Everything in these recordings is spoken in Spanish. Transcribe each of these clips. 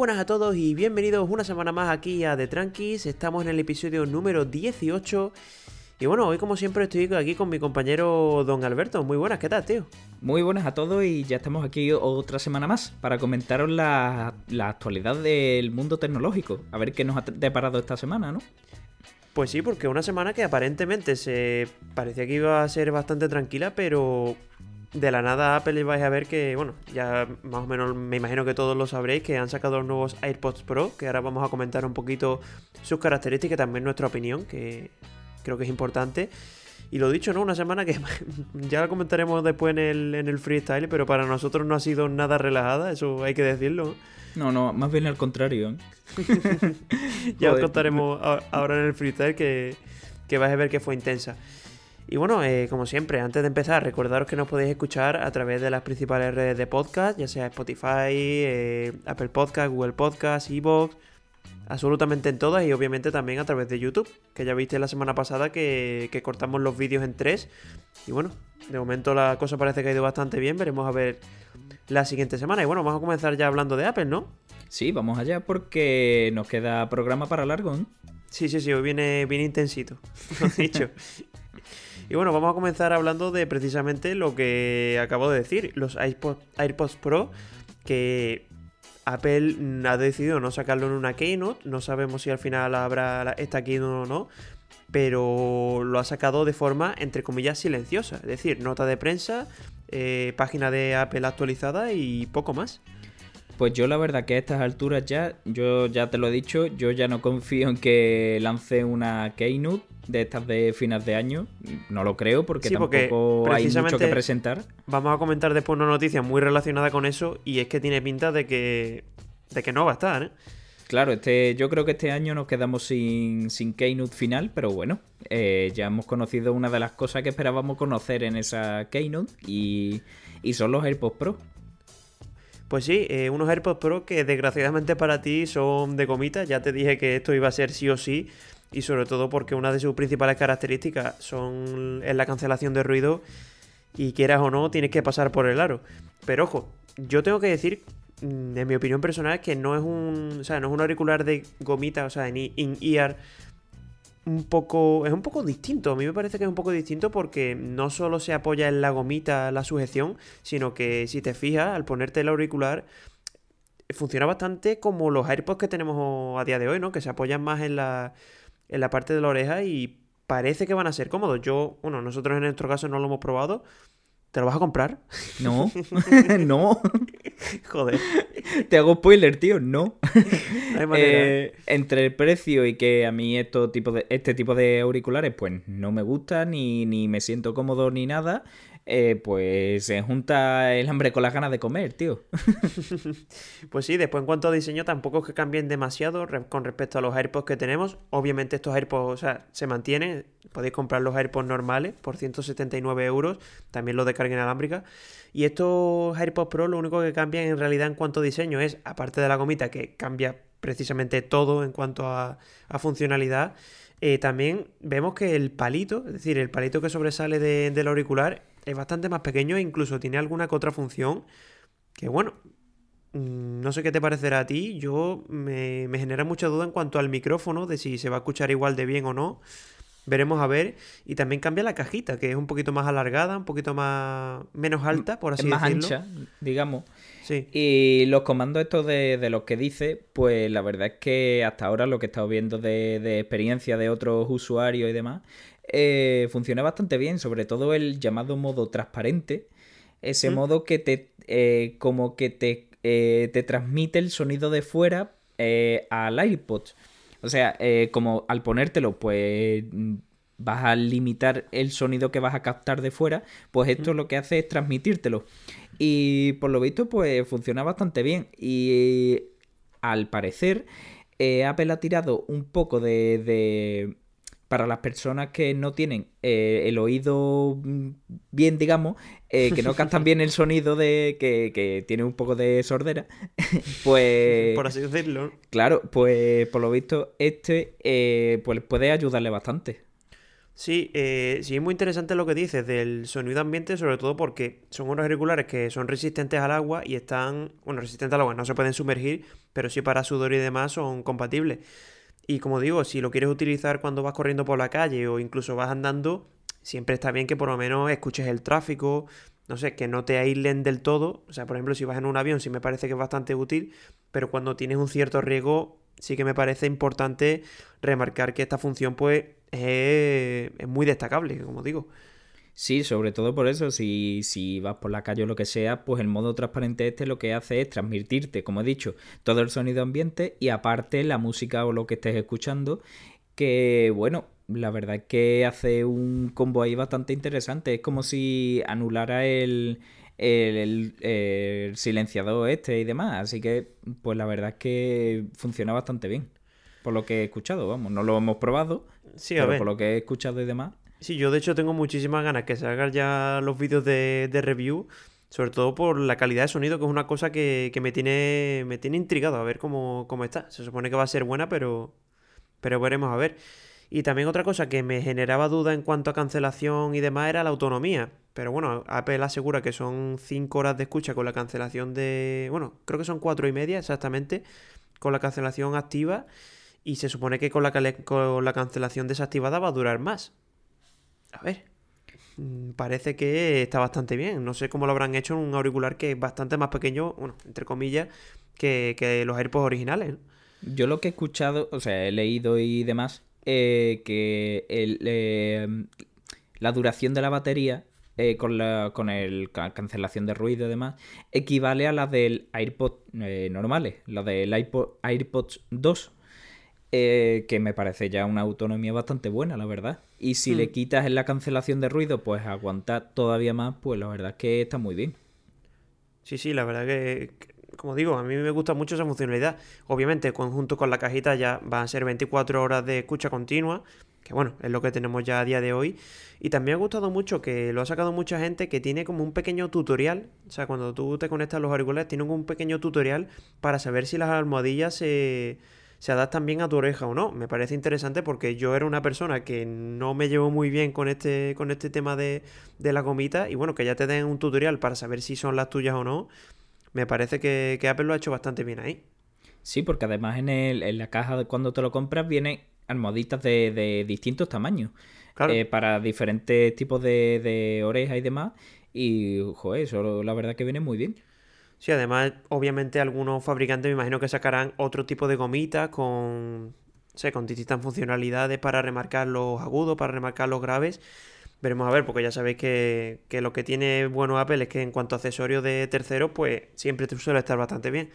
buenas a todos y bienvenidos una semana más aquí a The Tranquis. Estamos en el episodio número 18. Y bueno, hoy como siempre estoy aquí con mi compañero Don Alberto. Muy buenas, ¿qué tal, tío? Muy buenas a todos y ya estamos aquí otra semana más para comentaros la, actualidad del mundo tecnológico. A ver qué nos ha deparado esta semana, ¿no? Pues sí, porque una semana que aparentemente se parecía que iba a ser bastante tranquila, pero de la nada Apple vais a ver que, bueno, ya más o menos me imagino que todos lo sabréis, que han sacado los nuevos AirPods Pro, que ahora vamos a comentar un poquito sus características y también nuestra opinión, que creo que es importante. Y lo dicho, ¿no? Una semana que ya la comentaremos después en el, en el freestyle, pero para nosotros no ha sido nada relajada, eso hay que decirlo. No, no, más bien al contrario. ¿eh? ya os contaremos ahora en el freestyle que, que vais a ver que fue intensa. Y bueno, eh, como siempre, antes de empezar, recordaros que nos podéis escuchar a través de las principales redes de podcast, ya sea Spotify, eh, Apple Podcast, Google Podcast, Evox, absolutamente en todas y obviamente también a través de YouTube, que ya viste la semana pasada que, que cortamos los vídeos en tres. Y bueno, de momento la cosa parece que ha ido bastante bien, veremos a ver la siguiente semana. Y bueno, vamos a comenzar ya hablando de Apple, ¿no? Sí, vamos allá porque nos queda programa para largo, ¿eh? Sí, sí, sí, hoy viene bien intensito, lo dicho. Y bueno, vamos a comenzar hablando de precisamente lo que acabo de decir, los AirPods, Pro, que Apple ha decidido no sacarlo en una Keynote, no sabemos si al final habrá esta Keynote o no, pero lo ha sacado de forma, entre comillas, silenciosa, es decir, nota de prensa, eh, página de Apple actualizada y poco más. Pues yo la verdad que a estas alturas ya, yo ya te lo he dicho, yo ya no confío en que lance una Keynote de estas de finas de año. No lo creo porque tampoco hay mucho que presentar. Vamos a comentar después una noticia muy relacionada con eso y es que tiene pinta de que, de que no va a estar, ¿eh? Claro, este, yo creo que este año nos quedamos sin, sin Keynote final, pero bueno, eh, ya hemos conocido una de las cosas que esperábamos conocer en esa Keynote y, y son los AirPods Pro. Pues sí, eh, unos AirPods Pro que desgraciadamente para ti son de gomita. Ya te dije que esto iba a ser sí o sí. Y sobre todo porque una de sus principales características son es la cancelación de ruido. Y quieras o no, tienes que pasar por el aro. Pero ojo, yo tengo que decir, mm, en mi opinión personal, que no es un. O sea, no es un auricular de gomita, o sea, en in-ear un poco. Es un poco distinto. A mí me parece que es un poco distinto porque no solo se apoya en la gomita la sujeción, sino que si te fijas, al ponerte el auricular, funciona bastante como los AirPods que tenemos a día de hoy, ¿no? Que se apoyan más en la, en la parte de la oreja y parece que van a ser cómodos. Yo, bueno, nosotros en nuestro caso no lo hemos probado, ¿Te lo vas a comprar? No, no. Joder. Te hago spoiler, tío, no. Eh, entre el precio y que a mí esto tipo de, este tipo de auriculares, pues no me gusta, ni, ni me siento cómodo ni nada. Eh, pues se junta el hambre con las ganas de comer, tío. pues sí, después en cuanto a diseño tampoco es que cambien demasiado con respecto a los AirPods que tenemos. Obviamente estos AirPods se mantienen, podéis comprar los AirPods normales por 179 euros, también los de carga inalámbrica. Y estos AirPods Pro lo único que cambian en realidad en cuanto a diseño es, aparte de la gomita que cambia precisamente todo en cuanto a, funcionalidad, eh, también vemos que el palito, es decir, el palito que sobresale del auricular es bastante más pequeño e incluso tiene alguna que otra función que, bueno, mm, no sé qué te parecerá a ti. Yo me, genera mucha duda en cuanto al micrófono, de si se va a escuchar igual de bien o no. Veremos a ver. Y también cambia la cajita, que es un poquito más alargada, un poquito más menos alta, por así es más ancha, digamos. Sí. Y los comandos estos de, los que dice, pues la verdad es que hasta ahora lo que he estado viendo de, de experiencia de otros usuarios y demás, eh, funciona bastante bien, sobre todo el llamado modo transparente, ese modo que te, eh, como que te, eh, te transmite el sonido de fuera al iPod. O sea, como al ponértelo, pues vas a limitar el sonido que vas a captar de fuera, pues esto lo que hace es transmitírtelo. Y por lo visto, pues funciona bastante bien. Y al parecer, Apple ha tirado un poco de para las personas que no tienen eh, el oído mm, bien, digamos, eh, que no captan bien el sonido de que, que tiene un poco de sordera, pues... Por así decirlo. Claro, pues por lo visto este eh, pues puede ayudarle bastante. Sí, eh, sí es muy interesante lo que dices del sonido ambiente, sobre todo porque son unos auriculares que son resistentes al agua y están, bueno, resistentes al agua, no se pueden sumergir, pero sí para sudor y demás son compatibles. Y como digo, si lo quieres utilizar cuando vas corriendo por la calle o incluso vas andando, siempre está bien que por lo menos escuches el tráfico, no sé, que no te aíslen del todo. O sea, por ejemplo, si vas en un avión, sí me parece que es bastante útil, pero cuando tienes un cierto riesgo, sí que me parece importante remarcar que esta función, pues, es, muy destacable, como digo. Sí, sobre todo por eso, si, si vas por la calle o lo que sea, pues el modo transparente este lo que hace es transmitirte, como he dicho, todo el sonido ambiente y aparte la música o lo que estés escuchando, que bueno, la verdad es que hace un combo ahí bastante interesante. Es como si anulara el, el, el, silenciador este y demás. Así que, pues la verdad es que funciona bastante bien. Por lo que he escuchado, vamos. No lo hemos probado, sí, pero por lo que he escuchado y demás. Sí, yo de hecho tengo muchísimas ganas que salgan ya los vídeos de, de review. Sobre todo por la calidad de sonido, que es una cosa que, que me tiene me tiene intrigado a ver cómo, cómo está. Se supone que va a ser buena, pero, pero veremos a ver. Y también otra cosa que me generaba duda en cuanto a cancelación y demás era la autonomía. Pero bueno, Apple asegura que son 5 horas de escucha con la cancelación de... Bueno, creo que son 4 y media exactamente con la cancelación activa. Y se supone que con la, con la cancelación desactivada va a durar más. A ver. Mm, parece que está bastante bien. No sé cómo lo habrán hecho en un auricular que es bastante más pequeño, bueno, entre comillas, que, que los AirPods originales. Yo lo que he escuchado, o sea, he leído y demás, eh, que em, la duración de la batería eh, con, la, con el cancelación de ruido y demás equivale a la del AirPod eh, normales, la del iPod, AirPods 2. Que me parece ya una autonomía bastante buena, la verdad. Y si le hmm. quitas en la cancelación de ruido, pues aguantar todavía más, pues la verdad es que está muy bien. Sí, sí, la verdad que, como digo, a mí me gusta mucho esa funcionalidad. Obviamente, conjunto con la cajita ya van a ser 24 horas de escucha continua, que bueno, es lo que tenemos ya a día de hoy. Y también me ha gustado mucho que lo ha sacado mucha gente que tiene como un pequeño tutorial. O sea, cuando tú te conectas a los auriculares, tiene un pequeño tutorial para saber si las almohadillas se, se adaptan bien a tu oreja o no. Me parece interesante porque yo era una persona que no me llevo muy bien con este, con este tema de, de la gomita. Y bueno, que ya te den un tutorial para saber si son las tuyas o no me parece que, Apple lo ha hecho bastante bien ahí. Sí, porque además en, el, en la caja de cuando te lo compras vienen almohaditas de, de distintos tamaños. Eh, para diferentes tipos de, de orejas y demás. Y, joder, eso la verdad que viene muy bien. Sí, además, obviamente algunos fabricantes me imagino que sacarán otro tipo de gomitas con, sé, con distintas funcionalidades para remarcar los agudos, para remarcar los graves. Veremos a ver, porque ya sabéis que, lo que tiene bueno Apple es que en cuanto a accesorios de terceros, pues siempre te suele estar bastante bien.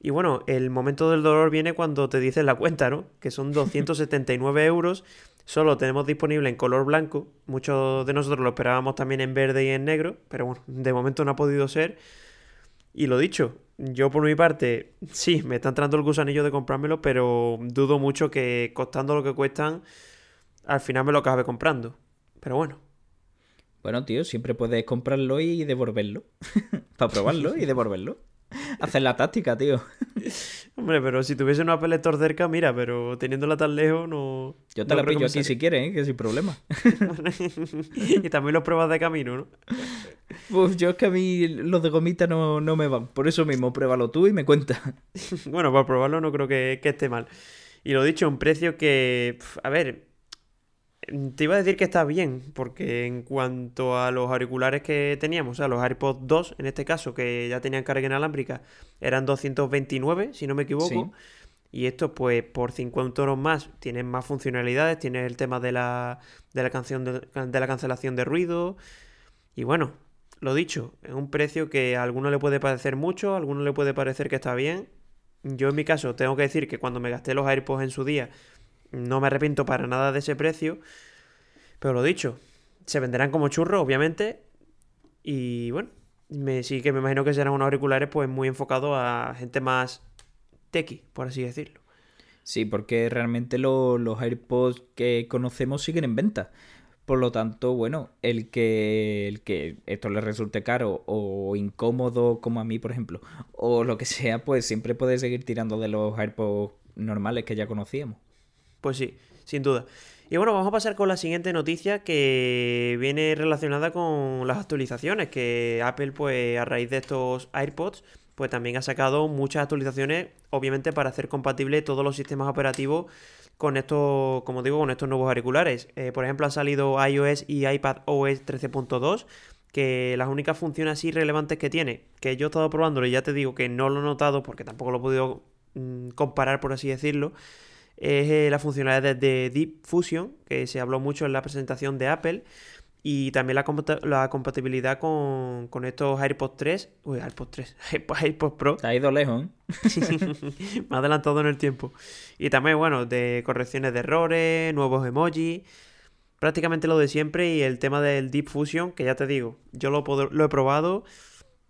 Y bueno, el momento del dolor viene cuando te dicen la cuenta, ¿no? Que son 279 euros. Solo tenemos disponible en color blanco. Muchos de nosotros lo esperábamos también en verde y en negro. Pero bueno, de momento no ha podido ser. Y lo dicho, yo por mi parte, sí, me está entrando el gusanillo de comprármelo, pero dudo mucho que costando lo que cuestan, al final me lo acabe comprando. Pero bueno. Bueno, tío, siempre puedes comprarlo y devolverlo. Para probarlo y devolverlo. Hacer la táctica, tío. Hombre, pero si tuviese una Apple cerca, mira, pero teniéndola tan lejos no. Yo te la pillo aquí si quieres, ¿eh? que sin problema. y también los pruebas de camino, ¿no? Pues yo es que a mí los de gomita no, me van. Por eso mismo, pruébalo tú y me cuenta. bueno, para probarlo no creo que, que esté mal. Y lo dicho, un precio que. A ver, te iba a decir que está bien, porque en cuanto a los auriculares que teníamos, o sea, los AirPods 2, en este caso, que ya tenían carga inalámbrica, eran 229, si no me equivoco. Y estos, pues, por 50 euros más, tienen más funcionalidades. Tienes el tema de la, de la, canción de, la cancelación de ruido. Y bueno, lo dicho, es un precio que a alguno le puede parecer mucho, a alguno le puede parecer que está bien. Yo en mi caso tengo que decir que cuando me gasté los AirPods en su día, no me arrepiento para nada de ese precio. Pero lo dicho, se venderán como churros, obviamente. Y bueno, me, sí que me imagino que serán unos auriculares pues muy enfocados a gente más tequi, por así decirlo. Sí, porque realmente los AirPods que conocemos siguen en venta. Por lo tanto, bueno, el que, el que esto le resulte caro o incómodo, como a mí, por ejemplo, o lo que sea, pues siempre puede seguir tirando de los AirPods normales que ya conocíamos. Pues sí, sin duda. Y bueno, vamos a pasar con la siguiente noticia que viene relacionada con las actualizaciones, que Apple pues a raíz de estos AirPods pues también ha sacado muchas actualizaciones, obviamente para hacer compatible todos los sistemas operativos con estos, como digo, con estos nuevos auriculares. Eh, por ejemplo, han salido iOS y iPad OS 13.2, que las únicas funciones así relevantes que tiene, que yo he estado probándolo y ya te digo que no lo he notado porque tampoco lo he podido mm, comparar, por así decirlo, es eh, la funcionalidad de Deep Fusion, que se habló mucho en la presentación de Apple, y también la, compatibilidad con, estos AirPods 3, uy, AirPods 3, AirPods Pro. ha ido lejos, ¿eh? Me ha adelantado en el tiempo. Y también, bueno, de correcciones de errores, nuevos emojis, prácticamente lo de siempre y el tema del Deep Fusion, que ya te digo, yo lo, lo he probado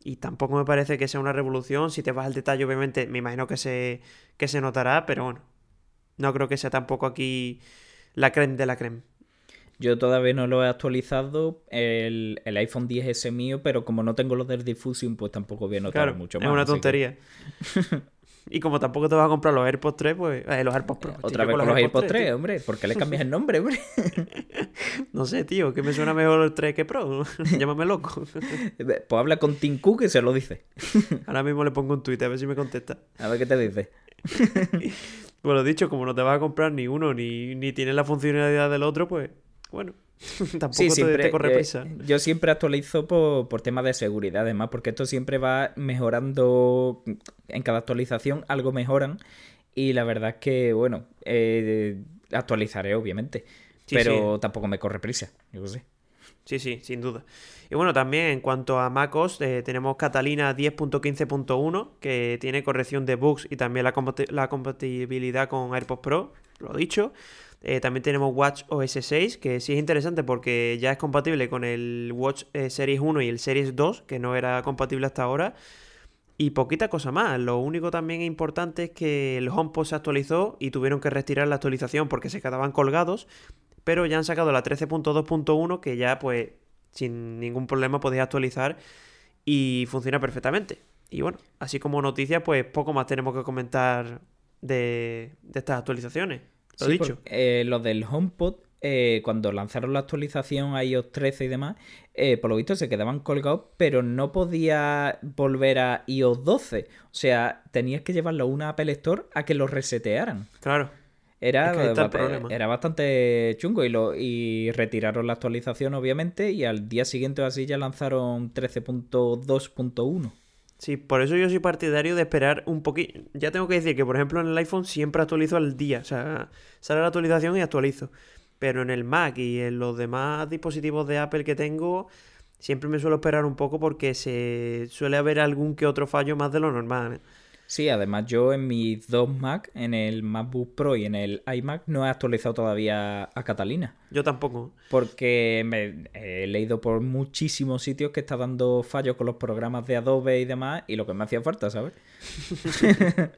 y tampoco me parece que sea una revolución. Si te vas al detalle, obviamente, me imagino que se, que se notará, pero bueno, no creo que sea tampoco aquí la creme de la creme. Yo todavía no lo he actualizado, el, iPhone 10S mío, pero como no tengo los del Diffusion, pues tampoco voy a notar mucho más. Es una tontería. y como tampoco te vas a comprar los AirPods 3, pues. Eh, los AirPods Pro. Otra vez con los AirPods 3, hombre. ¿Por qué le cambias el nombre, hombre? no sé, tío, que me suena mejor el 3 que Pro. Llámame loco. pues habla con Tim Cook que se lo dice. Ahora mismo le pongo un tweet a ver si me contesta. A ver qué te dice. Bueno, dicho, como no te vas a comprar ni uno ni, ni tienes la funcionalidad del otro, pues bueno. Tampoco sí, siempre, te, corre prisa. yo siempre actualizo por, por temas de seguridad, además, porque esto siempre va mejorando. En cada actualización algo mejoran. Y la verdad es que, bueno, eh, actualizaré, obviamente. pero tampoco me corre prisa, yo sé. Sí, sí, sin duda. Y bueno, también en cuanto a MacOS, eh, tenemos Catalina 10.15.1, que tiene corrección de bugs y también la, compatibilidad con AirPods Pro, lo dicho. Eh, también tenemos Watch OS 6, que sí es interesante porque ya es compatible con el Watch eh, Series 1 y el Series 2, que no era compatible hasta ahora. Y poquita cosa más. Lo único también importante es que el HomePod se actualizó y tuvieron que retirar la actualización porque se quedaban colgados. Pero ya han sacado la 13.2.1 que ya pues sin ningún problema podéis actualizar y funciona perfectamente. Y bueno, así como noticia, pues poco más tenemos que comentar de estas actualizaciones. Lo dicho. Eh, los del HomePod, eh, cuando lanzaron la actualización a iOS 13 y demás, eh, por lo visto se quedaban colgados, pero no podía volver a iOS 12. O sea, tenías que llevarlo a una Apple Store a que lo resetearan. Claro. Era, era bastante chungo y, lo, y retiraron la actualización, obviamente, y al día siguiente o así ya lanzaron 13.2.1. Sí, por eso yo soy partidario de esperar un poquito. Ya tengo que decir que, por ejemplo, en el iPhone siempre actualizo al día. O sea, sale la actualización y actualizo. Pero en el Mac y en los demás dispositivos de Apple que tengo, siempre me suelo esperar un poco porque se suele haber algún que otro fallo más de lo normal. ¿eh? Sí, además yo en mis dos Mac, en el MacBook Pro y en el iMac, no he actualizado todavía a Catalina. Yo tampoco. Porque me he leído por muchísimos sitios que está dando fallos con los programas de Adobe y demás, y lo que me hacía falta, ¿sabes?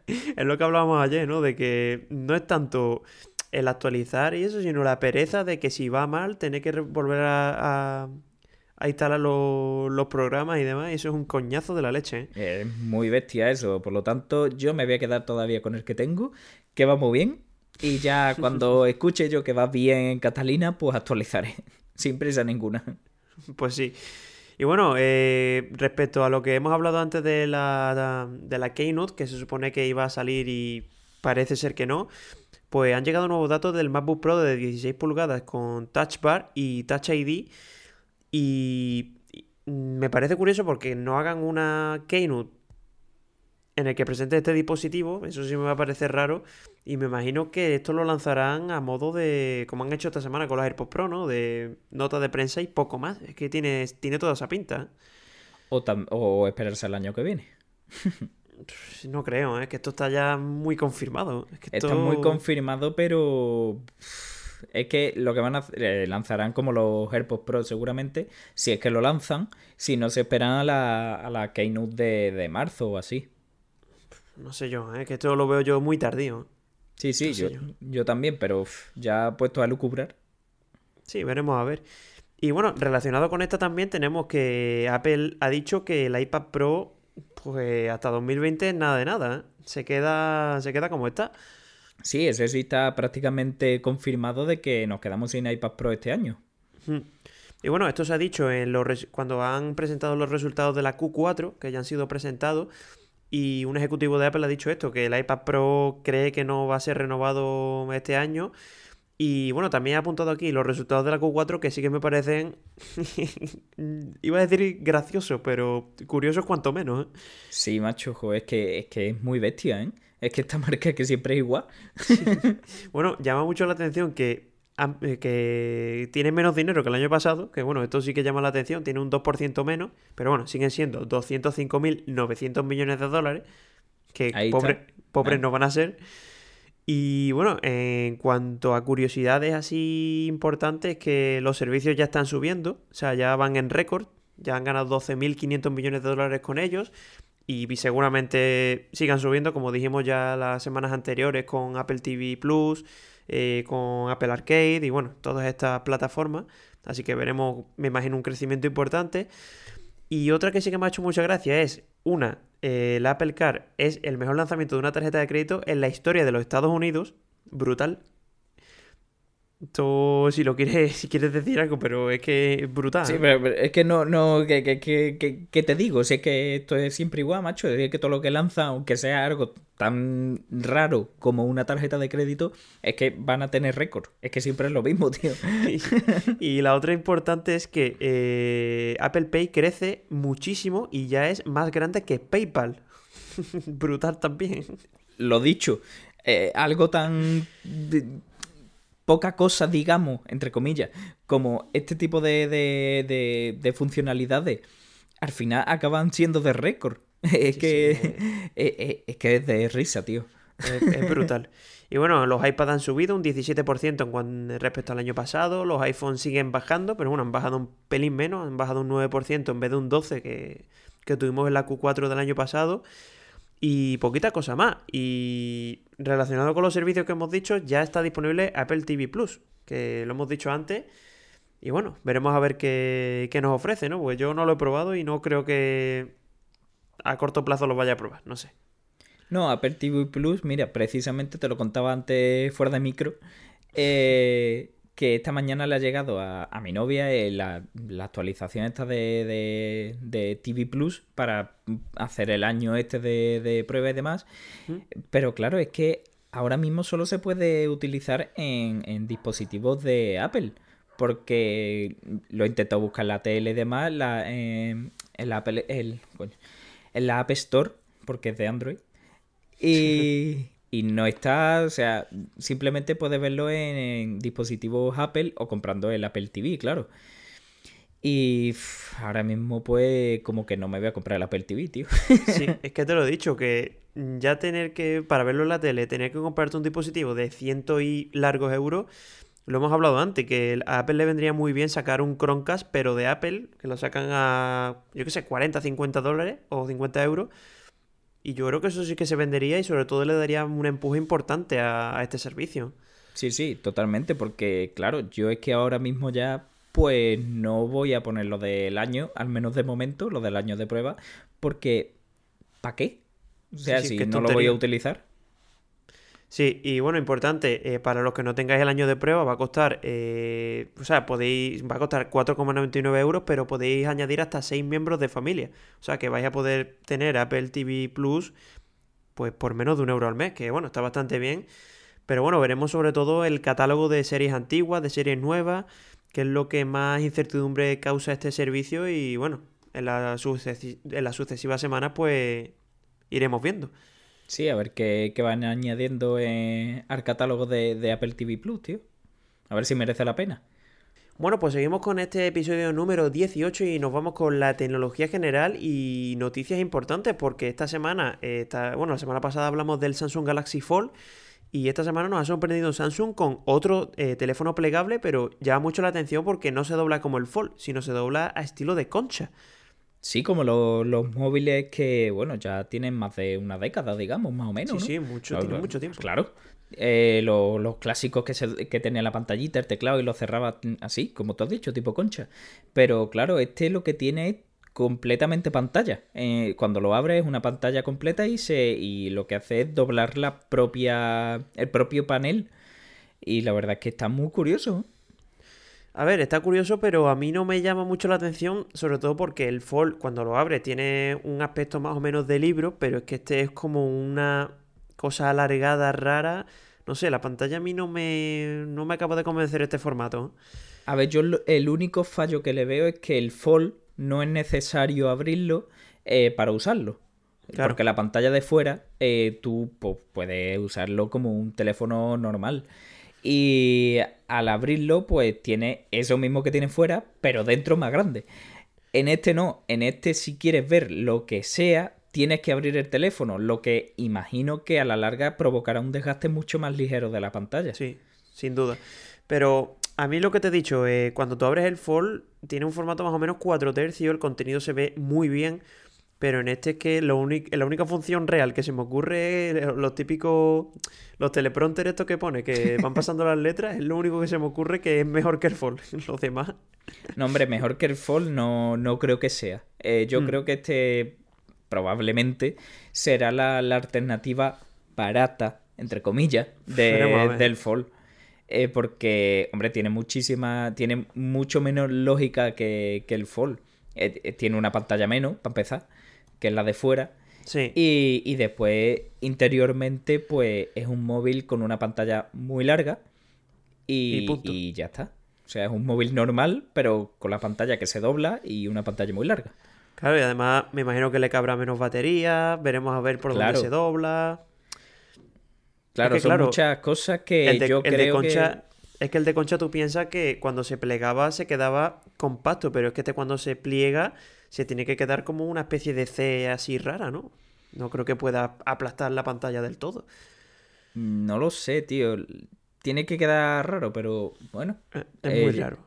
es lo que hablábamos ayer, ¿no? De que no es tanto el actualizar y eso, sino la pereza de que si va mal, tener que volver a a instalar los, programas y demás. Y eso es un coñazo de la leche. ¿eh? Es muy bestia eso. Por lo tanto, yo me voy a quedar todavía con el que tengo, que va muy bien. Y ya cuando escuche yo que va bien Catalina, pues actualizaré. Sin prisa ninguna. Pues sí. Y bueno, eh, respecto a lo que hemos hablado antes de la, de la Keynote, que se supone que iba a salir y parece ser que no, pues han llegado nuevos datos del MacBook Pro de 16 pulgadas con Touch Bar y Touch ID y me parece curioso porque no hagan una Keynote en el que presente este dispositivo, eso sí me va a parecer raro, y me imagino que esto lo lanzarán a modo de, como han hecho esta semana con los AirPods Pro, ¿no? De nota de prensa y poco más. Es que tiene, tiene toda esa pinta. O, o esperarse el año que viene. no creo, es ¿eh? que esto está ya muy confirmado. Está muy confirmado, pero es que lo que van a hacer, eh, lanzarán como los AirPods Pro seguramente, si es que lo lanzan, si no se esperan a la, a la Keynote de, marzo o así. No sé yo, es ¿eh? que esto lo veo yo muy tardío. Sí, sí, yo, yo. también, pero ya puesto a lucubrar. Sí, veremos a ver. Y bueno, relacionado con esta también tenemos que Apple ha dicho que el iPad Pro, pues hasta 2020 nada de nada, ¿eh? se queda, se queda como está. Sí, ese sí está prácticamente confirmado de que nos quedamos sin iPad Pro este año. Y bueno, esto se ha dicho en los cuando han presentado los resultados de la Q4, que ya han sido presentados, y un ejecutivo de Apple ha dicho esto, que el iPad Pro cree que no va a ser renovado este año. Y bueno, también ha apuntado aquí los resultados de la Q4 que sí que me parecen, iba a decir graciosos, pero curiosos cuanto menos. ¿eh? Sí, macho, es, que, es que es muy bestia, ¿eh? Es que esta marca es que siempre es igual. Bueno, llama mucho la atención que eh, que tiene menos dinero que el año pasado, que bueno, esto sí que llama la atención, tiene un 2% menos, pero bueno, siguen siendo 205.900 millones de dólares, que pobres no van a ser. Y bueno, en cuanto a curiosidades así importantes, que los servicios ya están subiendo, o sea, ya van en récord, ya han ganado 12.500 millones de dólares con ellos y seguramente sigan subiendo, como dijimos ya las semanas anteriores con Apple TV Plus, eh, con Apple Arcade y bueno, todas estas plataformas. Así que veremos, me imagino, un crecimiento importante. Y otra que sí que me ha hecho mucha gracia es, una, eh, el Apple Car es el mejor lanzamiento de una tarjeta de crédito en la historia de los Estados Unidos. Brutal. Tú, si lo quieres, si quieres decir algo, pero es que es brutal. Sí, pero, es que no, no, que, que, que, que, te digo, si es que esto es siempre igual, macho, es que todo lo que lanza, aunque sea algo tan raro como una tarjeta de crédito, es que van a tener récord. Es que siempre es lo mismo, tío. Y, la otra importante es que eh, Apple Pay crece muchísimo y ya es más grande que PayPal. brutal también. Lo dicho, eh, algo tan poca cosa, digamos, entre comillas, como este tipo de, de, de, funcionalidades, al final acaban siendo de récord. Es, que, es, que es de risa, tío. Es, brutal. Y bueno, los iPads han subido un 17% en respecto al año pasado. Los iPhones siguen bajando, pero bueno, han bajado un pelín menos, han bajado un 9% en vez de un 12% que, que tuvimos en la Q4 del año pasado. Y poquita cosa más. Y relacionado con los servicios que hemos dicho, ya está disponible Apple TV Plus, que lo hemos dicho antes. Y bueno, veremos a ver qué, nos ofrece, ¿no? Pues yo no lo he probado y no creo que a corto plazo lo vaya a probar, no sé. No, Apple TV Plus, mira, precisamente te lo contaba antes fuera de micro. Eh, que esta mañana le ha llegado a, mi novia eh, la, actualización esta de, de, TV Plus para hacer el año este de, prueba y demás. Pero claro, es que ahora mismo solo se puede utilizar en, dispositivos de Apple. Porque lo he intentado buscar en la tele y demás, la, en la Apple, el, en la App Store, porque es de Android. Y, y no está, o sea, simplemente puedes verlo en, dispositivos Apple o comprando el Apple TV, claro. Y ahora mismo pues como que no me voy a comprar el Apple TV, tío. Sí, es que te lo he dicho, que ya tener que, para verlo en la tele, tener que comprarte un dispositivo de ciento y largos euros, lo hemos hablado antes, que a Apple le vendría muy bien sacar un Chromecast, pero de Apple, que lo sacan a, yo qué sé, 40, 50 dólares o 50 euros y yo creo que eso sí que se vendería y sobre todo le daría un empuje importante a, este servicio. Sí, sí, totalmente, porque claro, yo es que ahora mismo ya pues no voy a poner lo del año, al menos de momento, lo del año de prueba, porque ¿para qué? O sea, si no lo voy a utilizar. Sí, y bueno, importante, eh, para los que no tengáis el año de prueba va a costar, eh, o sea, podéis, va a costar 4,99 euros, pero podéis añadir hasta 6 miembros de familia. O sea, que vais a poder tener Apple TV Plus, pues por menos de un euro al mes, que bueno, está bastante bien. Pero bueno, veremos sobre todo el catálogo de series antiguas, de series nuevas, que es lo que más incertidumbre causa este servicio y bueno, en, la en las sucesivas semanas pues iremos viendo. Sí, a ver qué, van añadiendo eh, al catálogo de, Apple TV Plus, tío. A ver si merece la pena. Bueno, pues seguimos con este episodio número 18 y nos vamos con la tecnología general y noticias importantes porque esta semana, bueno, la semana pasada hablamos del Samsung Galaxy Fold y esta semana nos ha sorprendido Samsung con otro eh, teléfono plegable, pero llama mucho la atención porque no se dobla como el Fold, sino se dobla a estilo de concha. Sí, como los móviles que, bueno, ya tienen más de una década, digamos, más o menos. Sí, sí, mucho, mucho tiempo. Claro. Eh, los, clásicos que, se, que tenía la pantallita, el teclado y lo cerraba así, como tú has dicho, tipo concha. Pero claro, este lo que tiene es completamente pantalla. Eh, cuando lo abres es una pantalla completa y se y lo que hace es doblar la propia el propio panel. Y la verdad es que está muy curioso. A ver, está curioso, pero a mí no me llama mucho la atención, sobre todo porque el Fold, cuando lo abre, tiene un aspecto más o menos de libro, pero es que este es como una cosa alargada, rara. No sé, la pantalla a mí no me, no me acaba de convencer este formato. A ver, yo el único fallo que le veo es que el Fold no es necesario abrirlo eh, para usarlo. Porque la pantalla de fuera, eh, tú pues, puedes usarlo como un teléfono normal. Y al abrirlo, pues tiene eso mismo que tiene fuera, pero dentro más grande. En este no, en este si quieres ver lo que sea, tienes que abrir el teléfono, lo que imagino que a la larga provocará un desgaste mucho más ligero de la pantalla. Sí, sin duda. Pero a mí lo que te he dicho, eh, cuando tú abres el Fold, tiene un formato más o menos 4 tercios, el contenido se ve muy bien, pero en este es que lo la única función real que se me ocurre es los típicos, los teleprompters estos que pone, que van pasando las letras, es lo único que se me ocurre que es mejor que el Fold. Los demás... No, hombre, mejor que el Fold no, no creo que sea. Eh, yo mm. creo que este probablemente será la, alternativa barata, entre comillas, del Fold. Eh, porque, hombre, tiene muchísima, tiene mucho menos lógica que, que el Fold. Eh, tiene una pantalla menos, para empezar que es la de fuera. Sí. Y, después, interiormente, pues es un móvil con una pantalla muy larga y, y, ya está. O sea, es un móvil normal, pero con la pantalla que se dobla y una pantalla muy larga. Claro, y además me imagino que le cabrá menos batería, veremos a ver por dónde se dobla. Claro, son muchas cosas que yo creo Concha, Es que el de Concha tú piensas que cuando se plegaba se quedaba compacto, pero es que este cuando se pliega se tiene que quedar como una especie de C así rara, ¿no? No creo que pueda aplastar la pantalla del todo. No lo sé, tío. Tiene que quedar raro, pero bueno. Eh, es muy eh, raro.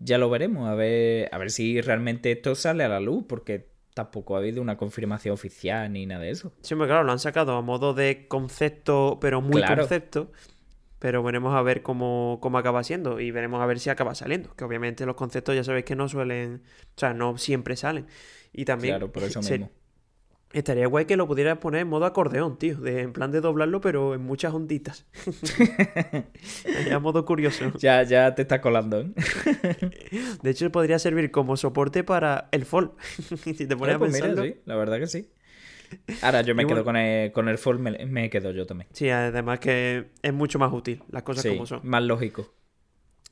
Ya lo veremos, a ver, a ver si realmente esto sale a la luz, porque tampoco ha habido una confirmación oficial ni nada de eso. Sí, pero claro, lo han sacado a modo de concepto, pero muy concepto. Pero veremos a ver cómo, cómo acaba siendo y veremos a ver si acaba saliendo. Que obviamente los conceptos ya sabéis que no suelen, o sea, no siempre salen. Y también... Claro, por eso mismo. Estaría guay que lo pudieras poner en modo acordeón, tío. De, en plan de doblarlo, pero en muchas onditas. ya modo curioso. Ya, ya te está colando. ¿eh? de hecho, podría servir como soporte para el fall. si te pones a pues pensarlo. sí, la verdad que sí. Ahora yo me quedo con el, con el Fold, me, quedo yo también. Sí, además que es mucho más útil, las cosas como son. Más lógico.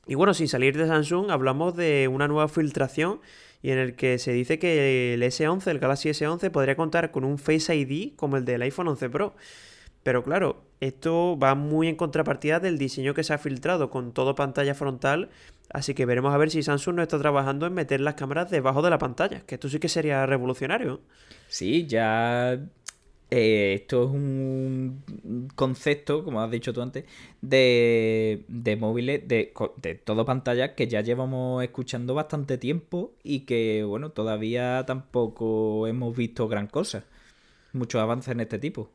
Y bueno, sin salir de Samsung, hablamos de una nueva filtración y en el que se dice que el S11, el Galaxy S11, podría contar con un Face ID como el del iPhone 11 Pro. Pero claro, esto va muy en contrapartida del diseño que se ha filtrado con todo pantalla frontal, así que veremos a ver si Samsung no está trabajando en meter las cámaras debajo de la pantalla, que esto sí que sería revolucionario. Sí, ya eh, esto es un concepto, como has dicho tú antes, de, de móviles, de, de todo pantalla que ya llevamos escuchando bastante tiempo y que, bueno, todavía tampoco hemos visto gran cosa. Muchos avances en este tipo.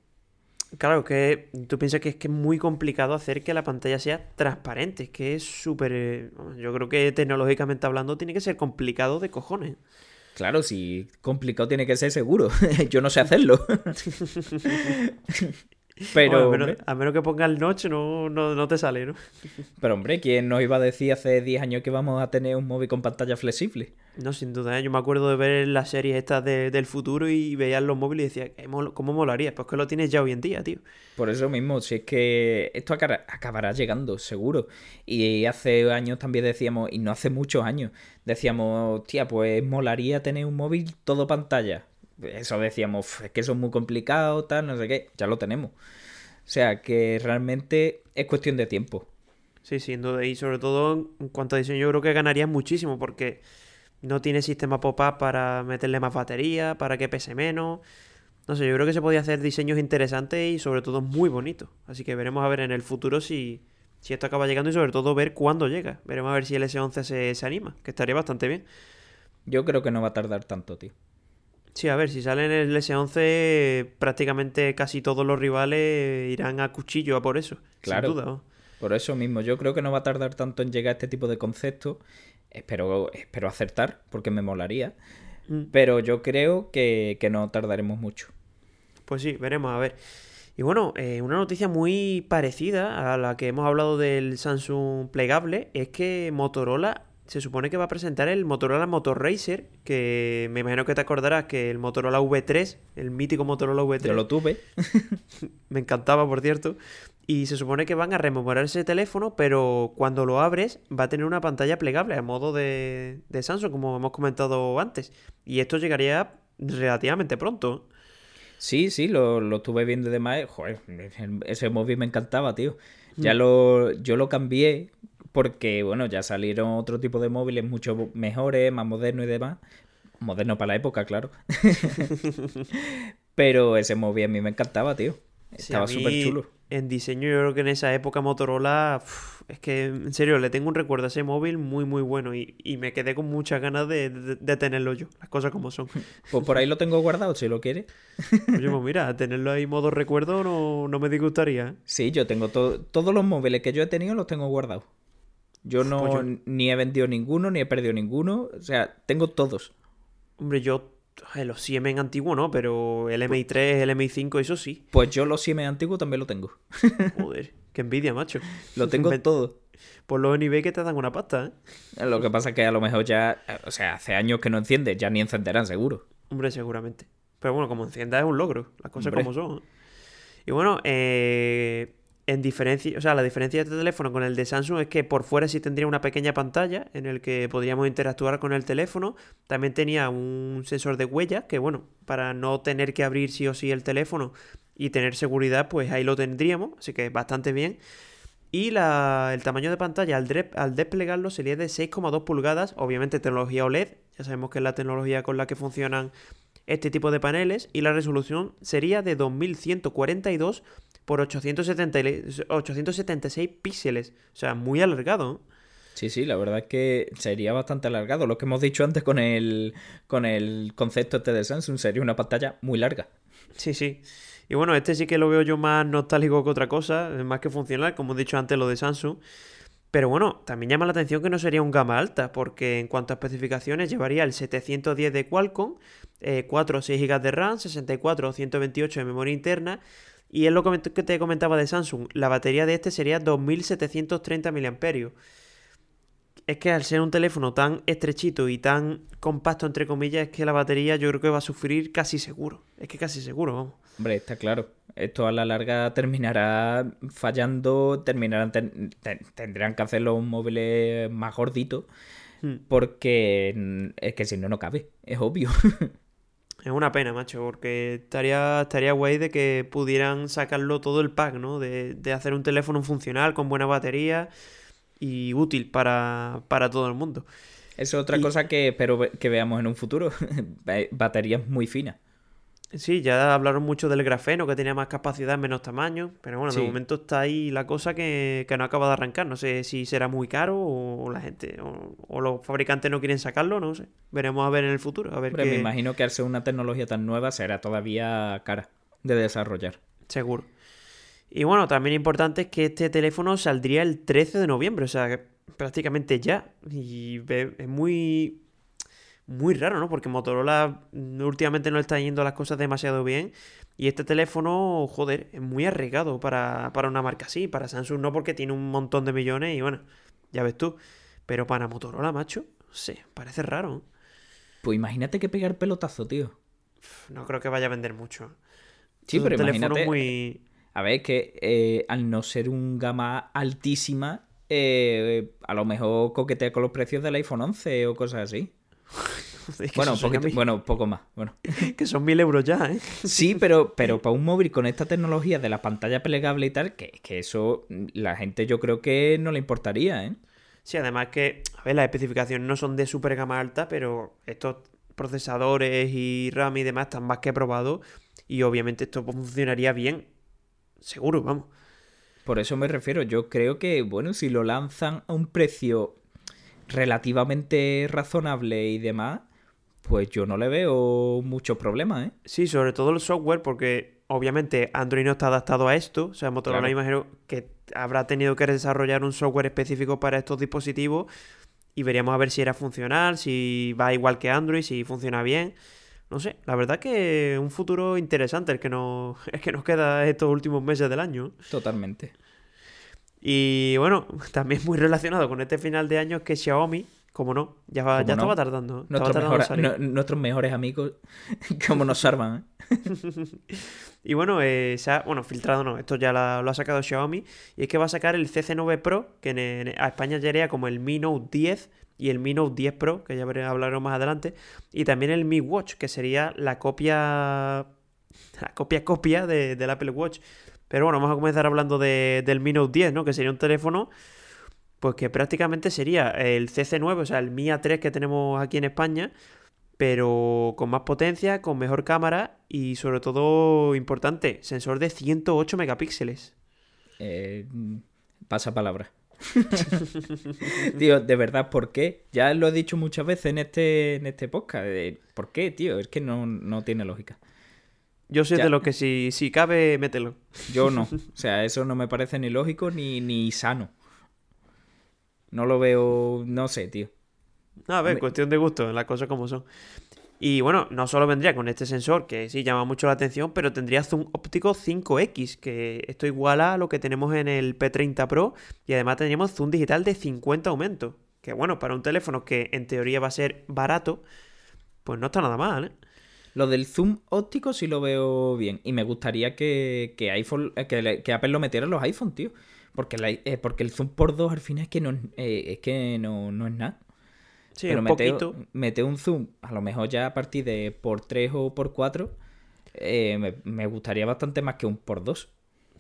Claro, que tú piensas que es que es muy complicado hacer que la pantalla sea transparente, es que es súper... Eh, yo creo que tecnológicamente hablando tiene que ser complicado de cojones. Claro, si complicado tiene que ser seguro. Yo no sé hacerlo. Pero. a, menos, que ponga el noche, no, no, te sale, ¿no? Pero, hombre, ¿quién nos iba a decir hace 10 años que vamos a tener un móvil con pantalla flexible? No, sin duda. ¿eh? Yo me acuerdo de ver las series estas del futuro y veías los móviles y decía, ¿cómo molaría? Pues que lo tienes ya hoy en día, tío. Por eso mismo, si es que esto acabará llegando, seguro. Y hace años también decíamos, y no hace muchos años, decíamos, tía, pues molaría tener un móvil todo pantalla eso decíamos, es que eso es muy complicado, tal, no sé qué, ya lo tenemos. O sea que realmente es cuestión de tiempo. Sí, sin duda. Y sobre todo en cuanto a diseño, yo creo que ganarías muchísimo porque no tiene sistema pop-up para meterle más batería, para que pese menos. No sé, yo creo que se podía hacer diseños interesantes y sobre todo muy bonitos. Así que veremos a ver en el futuro si, si esto acaba llegando y sobre todo ver cuándo llega. Veremos a ver si el S11 se, se anima, que estaría bastante bien. Yo creo que no va a tardar tanto, tío. Sí, a ver, si sale en el S11, prácticamente casi todos los rivales irán a cuchillo a por eso. Claro. Sin duda. Por eso mismo, yo creo que no va a tardar tanto en llegar a este tipo de conceptos. Espero, espero acertar, porque me molaría. Mm. Pero yo creo que, no tardaremos mucho. Pues sí, veremos, a ver. Y bueno, eh, una noticia muy parecida a la que hemos hablado del Samsung plegable es que Motorola se supone que va a presentar el Motorola Motor Racer, que me imagino que te acordarás que el Motorola V3, el mítico Motorola V3. Yo lo tuve. me encantaba, por cierto. Y se supone que van a rememorar ese teléfono, pero cuando lo abres va a tener una pantalla plegable a modo de, de Samsung, como hemos comentado antes. Y esto llegaría relativamente pronto. Sí, sí, lo, lo estuve viendo de más. Joder, ese móvil me encantaba, tío. Ya mm. lo, yo lo cambié porque, bueno, ya salieron otro tipo de móviles mucho mejores, más modernos y demás. Moderno para la época, claro. Pero ese móvil a mí me encantaba, tío. Estaba súper chulo. En diseño, yo creo que en esa época Motorola, es que en serio, le tengo un recuerdo a ese móvil muy, muy bueno y, me quedé con muchas ganas de, tenerlo yo, las cosas como son. Pues por ahí lo tengo guardado, si lo quiere. Oye, pues mira, tenerlo ahí modo recuerdo no, no me disgustaría. ¿eh? Sí, yo tengo todos los móviles que yo he tenido los tengo guardados. Yo pues no ni he vendido ninguno, ni he perdido ninguno. O sea, tengo todos. Hombre, yo los Siemens antiguos no, pero el MI3, el MI5, eso sí. Pues yo los Siemens antiguos también lo tengo. Joder, qué envidia, macho. Lo tengo todo. Por los niveles que te dan una pasta, ¿eh? Lo que pasa es que a lo mejor ya, o sea, hace años que no enciende, ya ni encenderán, seguro. Hombre, seguramente. Pero bueno, como encienda es un logro, las cosas como son. Y bueno, eh, en diferencia, o sea, la diferencia de este teléfono con el de Samsung es que por fuera sí tendría una pequeña pantalla en el que podríamos interactuar con el teléfono. También tenía un sensor de huella que, bueno, para no tener que abrir sí o sí el teléfono y tener seguridad, pues ahí lo tendríamos, así que bastante bien. Y la, el tamaño de pantalla al, al desplegarlo sería de 6,2 pulgadas, obviamente tecnología OLED, ya sabemos que es la tecnología con la que funcionan este tipo de paneles, y la resolución sería de 2142 por 870, 876 píxeles. O sea, muy alargado. Sí, sí, la verdad es que sería bastante alargado. Lo que hemos dicho antes con el, con el concepto este de Samsung sería una pantalla muy larga. Sí, sí. Y bueno, este sí que lo veo yo más nostálgico que otra cosa, más que funcional, como he dicho antes lo de Samsung. Pero bueno, también llama la atención que no sería un gama alta, porque en cuanto a especificaciones llevaría el 710 de Qualcomm, 4 o 6 GB de RAM, 64 o 128 de memoria interna y es lo que te comentaba de Samsung. La batería de este sería 2730 mAh. Es que al ser un teléfono tan estrechito y tan compacto, entre comillas, es que la batería yo creo que va a sufrir casi seguro. Es que casi seguro, vamos. Hombre, está claro. Esto a la larga terminará fallando, terminarán tendrán que hacerlo un móvil más gordito. Hmm. Porque es que si no, no cabe. Es obvio. Es una pena, macho, porque estaría, estaría guay de que pudieran sacarlo todo el pack, ¿no? De, hacer un teléfono funcional, con buena batería y útil para, todo el mundo. Es otra cosa que espero que veamos en un futuro. Baterías muy finas. Sí, ya hablaron mucho del grafeno, que tenía más capacidad, menos tamaño, pero bueno, de momento está ahí la cosa que, no acaba de arrancar. No sé si será muy caro o la gente, o, los fabricantes no quieren sacarlo, no sé. Veremos a ver en el futuro. A ver Me imagino que al ser una tecnología tan nueva será todavía cara de desarrollar. Seguro. Y bueno, también importante es que este teléfono saldría el 13 de noviembre, o sea, prácticamente ya. Y es muy muy raro, ¿no? Porque Motorola últimamente no está yendo las cosas demasiado bien. Y este teléfono, joder, es muy arriesgado para, una marca así. Para Samsung no, porque tiene un montón de millones y bueno, ya ves tú. Pero para Motorola, macho, sí, parece raro. Pues imagínate que pegar pelotazo, tío. No creo que vaya a vender mucho. Sí, pero imagínate... Muy... A ver, que eh, al no ser un gama altísima, eh, a lo mejor coquetea con los precios del iPhone 11 o cosas así. bueno, bueno, poco más. Bueno. que son mil euros ya, ¿eh? Sí, pero, pero para un móvil con esta tecnología de la pantalla plegable y tal, que, que eso la gente yo creo que no le importaría, ¿eh? Sí, además que, a ver, las especificaciones no son de super gama alta, pero estos procesadores y RAM y demás están más que probados y obviamente esto funcionaría bien. Seguro, vamos. Por eso me refiero, yo creo que, bueno, si lo lanzan a un precio relativamente razonable y demás, pues yo no le veo muchos problemas, ¿eh? Sí, sobre todo el software, porque obviamente Android no está adaptado a esto. O sea, Motorola imagino que habrá tenido que desarrollar un software específico para estos dispositivos. y veríamos a ver si era funcional, si va igual que Android, si funciona bien. No sé, la verdad que un futuro interesante el que nos, es que nos queda estos últimos meses del año. Totalmente. Y bueno, también muy relacionado con este final de año es que Xiaomi, como no, ya, ya estaba tardando. nuestros mejores amigos, como nos salvan. ¿eh? y bueno, eh, se ha, bueno, filtrado no, esto ya lo ha sacado Xiaomi. Y es que va a sacar el CC9 Pro, que en, a España llegaría como el Mi Note 10 y el Mi Note 10 Pro, que ya hablaremos más adelante, y también el Mi Watch, que sería la copia la copia copia de, del Apple Watch. Pero bueno, vamos a comenzar hablando de, del Mi Note 10, ¿no? Que sería un teléfono pues que prácticamente sería el CC9, o sea, el Mi A3 que tenemos aquí en España, pero con más potencia, con mejor cámara y sobre todo, importante, sensor de 108 megapíxeles. Eh, pasa palabra. tío, de verdad, ¿por qué? Ya lo he dicho muchas veces en este, en este podcast. ¿Por qué, tío? Es que no, tiene lógica. Yo soy de lo que si, si cabe, mételo. Yo no. O sea, eso no me parece ni lógico ni, ni sano. No lo veo, no sé, tío. a ver, cuestión de gusto, las cosas como son. Y bueno, no solo vendría con este sensor, que sí llama mucho la atención, pero tendría zoom óptico 5X, que esto iguala a lo que tenemos en el P30 Pro, y además tendríamos zoom digital de 50 aumentos. Que bueno, para un teléfono que en teoría va a ser barato, pues no está nada mal, ¿eh? Lo del zoom óptico sí lo veo bien. Y me gustaría que, iPhone, que, que, Apple lo metiera en los iPhone, tío. Porque, eh, porque el zoom por 2 al final es que no, eh, es, que no, no es nada. Sí, Pero un mete, poquito. mete un zoom, a lo mejor ya a partir de por 3 o por 4, eh, me, gustaría bastante más que un por 2.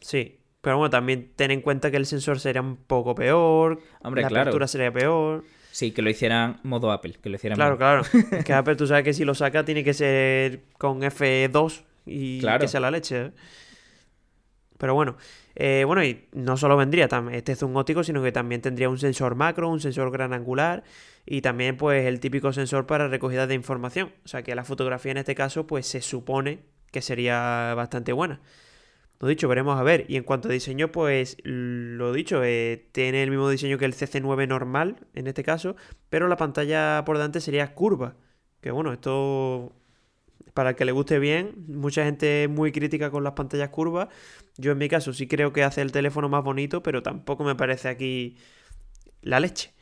Sí, pero bueno, también ten en cuenta que el sensor sería un poco peor, Hombre, la apertura sería peor. Sí, que lo hicieran modo Apple, que lo hicieran Claro, claro. que Apple tú sabes que si lo saca tiene que ser con F2 y que sea la leche. ¿eh? Pero bueno, eh, bueno, y no solo vendría este zoom óptico, sino que también tendría un sensor macro, un sensor gran angular y también pues el típico sensor para recogida de información. O sea que la fotografía en este caso pues se supone que sería bastante buena. Lo dicho, veremos a ver. Y en cuanto a diseño, pues lo dicho, eh, tiene el mismo diseño que el CC9 normal, en este caso, pero la pantalla por delante sería curva. Que bueno, esto para el que le guste bien, mucha gente es muy crítica con las pantallas curvas. Yo en mi caso sí creo que hace el teléfono más bonito, pero tampoco me parece aquí la leche.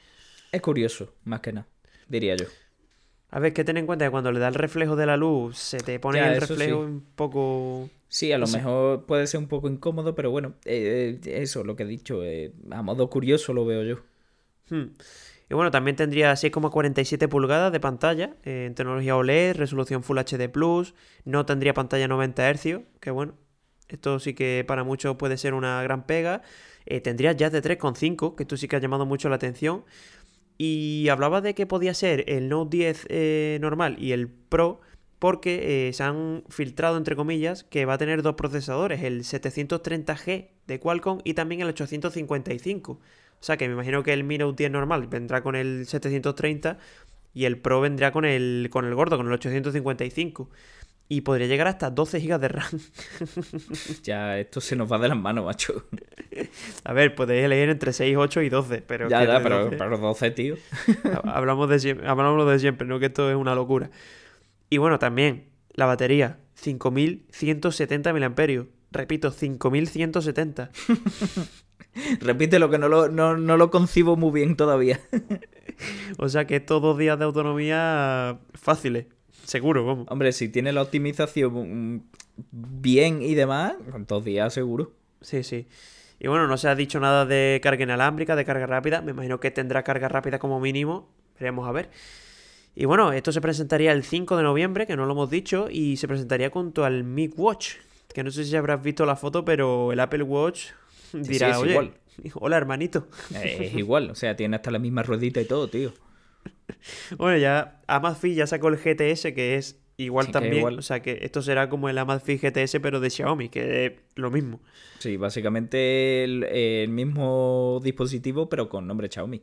Es curioso, más que nada, diría yo. A ver, que ten en cuenta que cuando le da el reflejo de la luz, se te pone el reflejo un poco... Sí, a lo mejor puede ser un poco incómodo, pero bueno, eh, eh, eso, lo que he dicho, eh, a modo curioso lo veo yo. Hmm. Y bueno, también tendría 6,47 pulgadas de pantalla en tecnología OLED, resolución Full HD Plus, no tendría pantalla 90 Hz, que bueno, esto sí que para muchos puede ser una gran pega. Tendría ya de 3,5, que esto sí que ha llamado mucho la atención. Y hablaba de que podía ser el Note 10 eh, normal y el Pro, porque eh, se han filtrado, entre comillas, que va a tener dos procesadores, el 730G de Qualcomm y también el 855. O sea que me imagino que el Mi Note 10 normal vendrá con el 730 y el Pro vendrá con el, con el gordo, con el 855. Y podría llegar hasta 12 GB de RAM. ya, esto se nos va de las manos, macho. A ver, podéis elegir entre 6, 8 y 12. Pero ya, ya, pero, 12... pero 12, tío. hablamos, de hablamos de siempre, no que esto es una locura. Y bueno, también la batería, 5170 mAh. Repito, 5170. Repite lo que no lo, no, lo concibo muy bien todavía. o sea que estos dos días de autonomía fáciles, seguro, vamos. Hombre, si tiene la optimización bien y demás, dos días seguro. Sí, sí. Y bueno, no se ha dicho nada de carga inalámbrica, de carga rápida. Me imagino que tendrá carga rápida como mínimo. Veremos a ver. Y bueno, esto se presentaría el 5 de noviembre, que no lo hemos dicho, y se presentaría junto al Mi Watch. Que no sé si habrás visto la foto, pero el Apple Watch dirá, oye, hola hermanito. Es igual, o sea, tiene hasta la misma ruedita y todo, tío. Bueno, ya Amazfit ya sacó el GTS, que es igual también. O sea, que esto será como el Amazfit GTS, pero de Xiaomi, que es lo mismo. Sí, básicamente el, mismo dispositivo, pero con nombre Xiaomi.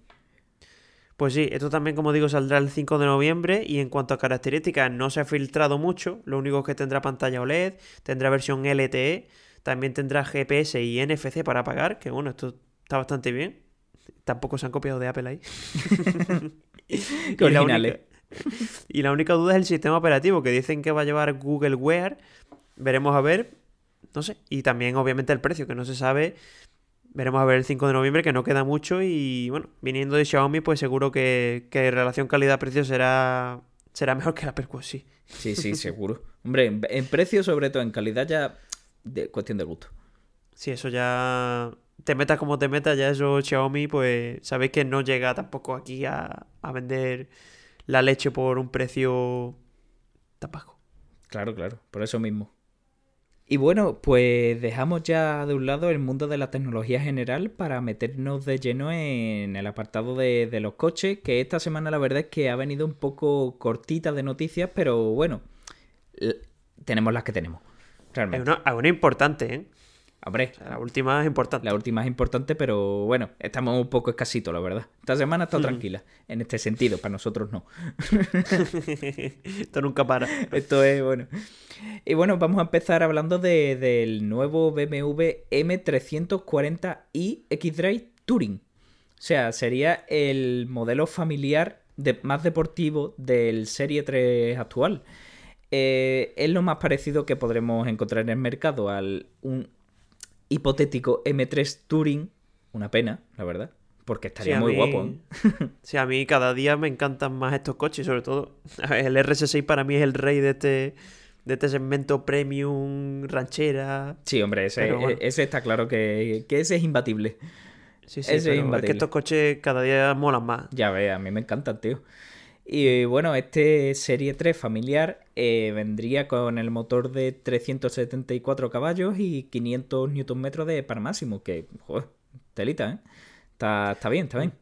Pues sí, esto también, como digo, saldrá el 5 de noviembre y en cuanto a características no se ha filtrado mucho. Lo único es que tendrá pantalla OLED, tendrá versión LTE, también tendrá GPS y NFC para pagar, que bueno, esto está bastante bien. Tampoco se han copiado de Apple ahí. Qué originales. y la única duda es el sistema operativo, que dicen que va a llevar Google Wear. Veremos a ver. No sé. Y también, obviamente, el precio, que no se sabe. Veremos a ver el 5 de noviembre, que no queda mucho. Y bueno, viniendo de Xiaomi, pues seguro que, que relación calidad-precio será, será mejor que la Perco, sí. Sí, sí, seguro. Hombre, en, precio, sobre todo en calidad, ya de cuestión de gusto. Sí, eso ya. Te metas como te metas, ya eso Xiaomi, pues sabéis que no llega tampoco aquí a, a vender la leche por un precio tan bajo. Claro, claro, por eso mismo. Y bueno, pues dejamos ya de un lado el mundo de la tecnología general para meternos de lleno en el apartado de, los coches, que esta semana la verdad es que ha venido un poco cortita de noticias, pero bueno, tenemos las que tenemos. Realmente. Hay una, importante, ¿eh? Hombre, la última es importante. La última es importante, pero bueno, estamos un poco escasitos, la verdad. Esta semana está tranquila, en este sentido, para nosotros no. Esto nunca para. Esto es, bueno. Y bueno, vamos a empezar hablando del nuevo BMW M340i X-Drive Touring. O sea, sería el modelo familiar más deportivo del Serie 3 actual. Eh, es lo más parecido que podremos encontrar en el mercado al un hipotético M3 Touring. Una pena, la verdad. Porque estaría muy guapo. ¿eh? sí, a mí cada día me encantan más estos coches, sobre todo. El RS6 para mí es el rey de este, de este segmento premium, ranchera. Sí, hombre, ese, ese está claro que, ese es imbatible. Sí, sí, ese es, imbatible. es que estos coches cada día molan más. Ya ve, a mí me encantan, tío. Y bueno, este Serie 3 familiar eh, vendría con el motor de 374 caballos y 500 Nm de par máximo, que, joder, telita, ¿eh? Está, está bien, está bien.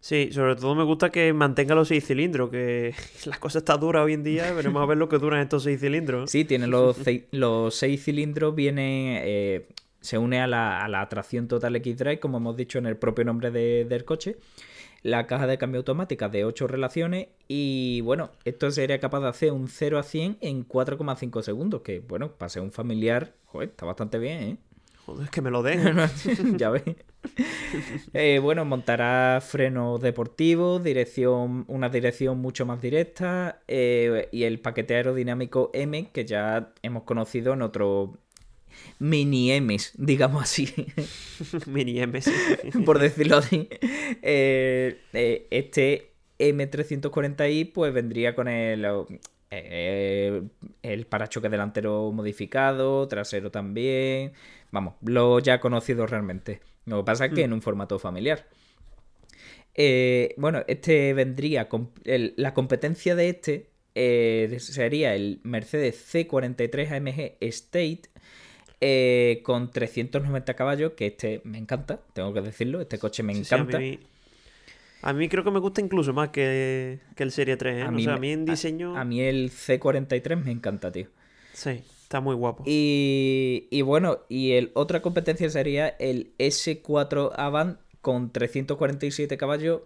Sí, sobre todo me gusta que mantenga los 6 cilindros, que las cosas están duras hoy en día, veremos a ver lo que duran estos 6 cilindros. Sí, tiene los, los 6 cilindros, viene, eh, se une a la, a la tracción Total X-Drive, como hemos dicho en el propio nombre del coche la caja de cambio automática de 8 relaciones y bueno, esto sería capaz de hacer un 0 a 100 en 4,5 segundos, que bueno, para ser un familiar, joder, está bastante bien, ¿eh? Joder, es que me lo den. ya ves. Eh, bueno, montará frenos deportivos, dirección, una dirección mucho más directa eh, y el paquete aerodinámico M que ya hemos conocido en otro mini M's, digamos así. mini M's. Por decirlo así. Eh, eh, este M340i pues vendría con el, eh, el parachoque delantero modificado, trasero también. Vamos, lo ya conocido realmente. Lo que pasa es que mm. en un formato familiar. bueno, este vendría con la competencia de este sería el Mercedes C43 AMG State eh, con 390 caballos, que este me encanta, tengo que decirlo, este coche me encanta. a, mí, creo que me gusta incluso más que, el Serie 3, ¿eh? A mí, en diseño... A, mí el C43 me encanta, tío. Sí, está muy guapo. Y, y bueno, y el otra competencia sería el S4 Avant con 347 caballos,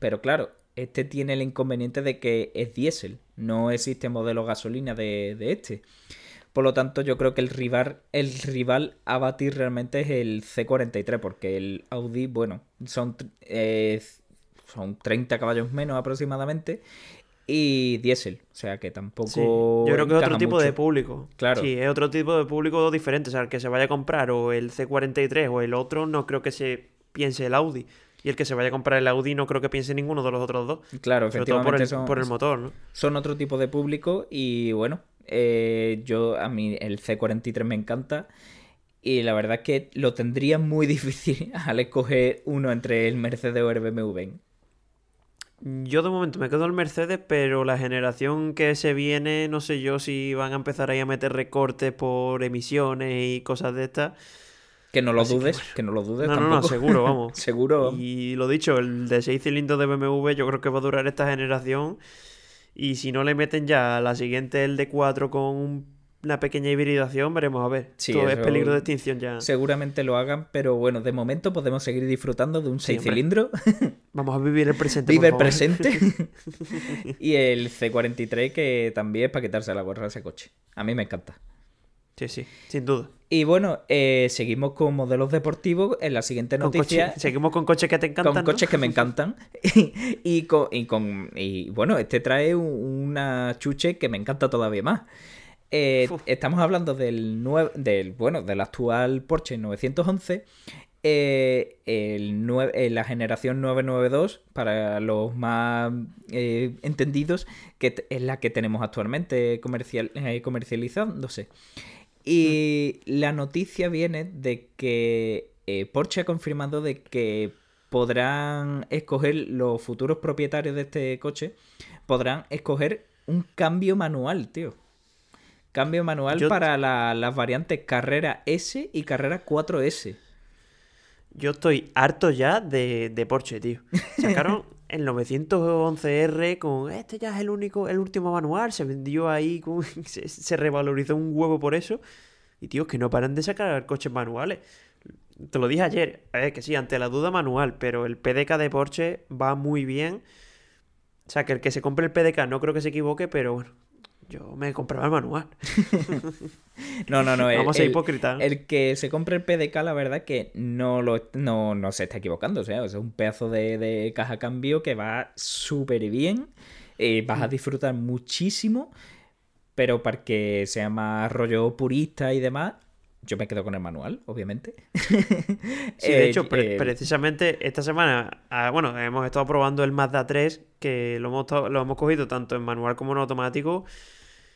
pero claro, este tiene el inconveniente de que es diésel, no existe modelo gasolina de, de este. Por lo tanto, yo creo que el rival, el rival a batir realmente es el C43, porque el Audi, bueno, son, eh, son 30 caballos menos aproximadamente y diésel. O sea que tampoco. Yo creo que es otro tipo de público. Claro. Sí, es otro tipo de público diferente. O sea, el que se vaya a comprar o el C43 o el otro, no creo que se piense el Audi. Y el que se vaya a comprar el Audi no creo que piense ninguno de los otros dos. Claro, efectivamente. por el, por el motor, ¿no? Son otro tipo de público y bueno, eh, yo, a mí el C43 me encanta. Y la verdad es que lo tendría muy difícil al escoger uno entre el Mercedes o el BMW. Yo de momento me quedo el Mercedes, pero la generación que se viene, no sé yo si van a empezar ahí a meter recortes por emisiones y cosas de estas. Que no lo dudes, que, no lo dudes. No, no, no, seguro, vamos. seguro. Y lo dicho, el de 6 cilindros de BMW yo creo que va a durar esta generación y si no le meten ya la siguiente, el de 4 con una pequeña hibridación, veremos a ver. Todo es peligro de extinción ya. Seguramente lo hagan, pero bueno, de momento podemos seguir disfrutando de un 6 cilindros. Vamos a vivir el presente. Vive el presente. y el C43 que también es para quitarse la gorra ese coche. A mí me encanta. Sí, sí, sin duda. Y bueno, eh, seguimos con modelos deportivos. En la siguiente noticia. seguimos con coches que te encantan. Con coches que me encantan. y, con, y, con, y bueno, este trae una chuche que me encanta todavía más. Eh, estamos hablando del, del, bueno, del actual Porsche 911. Eh, el eh, la generación 992, para los más entendidos, que es la que tenemos actualmente comercial, comercializándose. Y mm. la noticia viene de que Porsche ha confirmado de que podrán escoger los futuros propietarios de este coche, podrán escoger un cambio manual, tío. Cambio manual para las variantes carrera S y carrera 4S. Yo estoy harto ya de, Porsche, tío. Sacaron el 911R con este ya es el único, el último manual. Se vendió ahí, se, revalorizó un huevo por eso. Y tío, que no paran de sacar coches manuales. Te lo dije ayer, es que sí, ante la duda manual, pero el PDK de Porsche va muy bien. O sea, que el que se compre el PDK no creo que se equivoque, pero bueno, yo me compraba el manual. no, no, no. Vamos el, a hipócrita. El, que se compre el PDK, la verdad que no, lo, no, se está equivocando. O sea, es un pedazo de, caja cambio que va súper bien. Eh, vas a disfrutar muchísimo. Pero para que sea más rollo purista y demás, yo me quedo con el manual, obviamente. Sí, de hecho, eh, precisamente esta semana, ah, bueno, hemos estado probando el Mazda 3, que lo hemos, lo hemos cogido tanto en manual como en automático.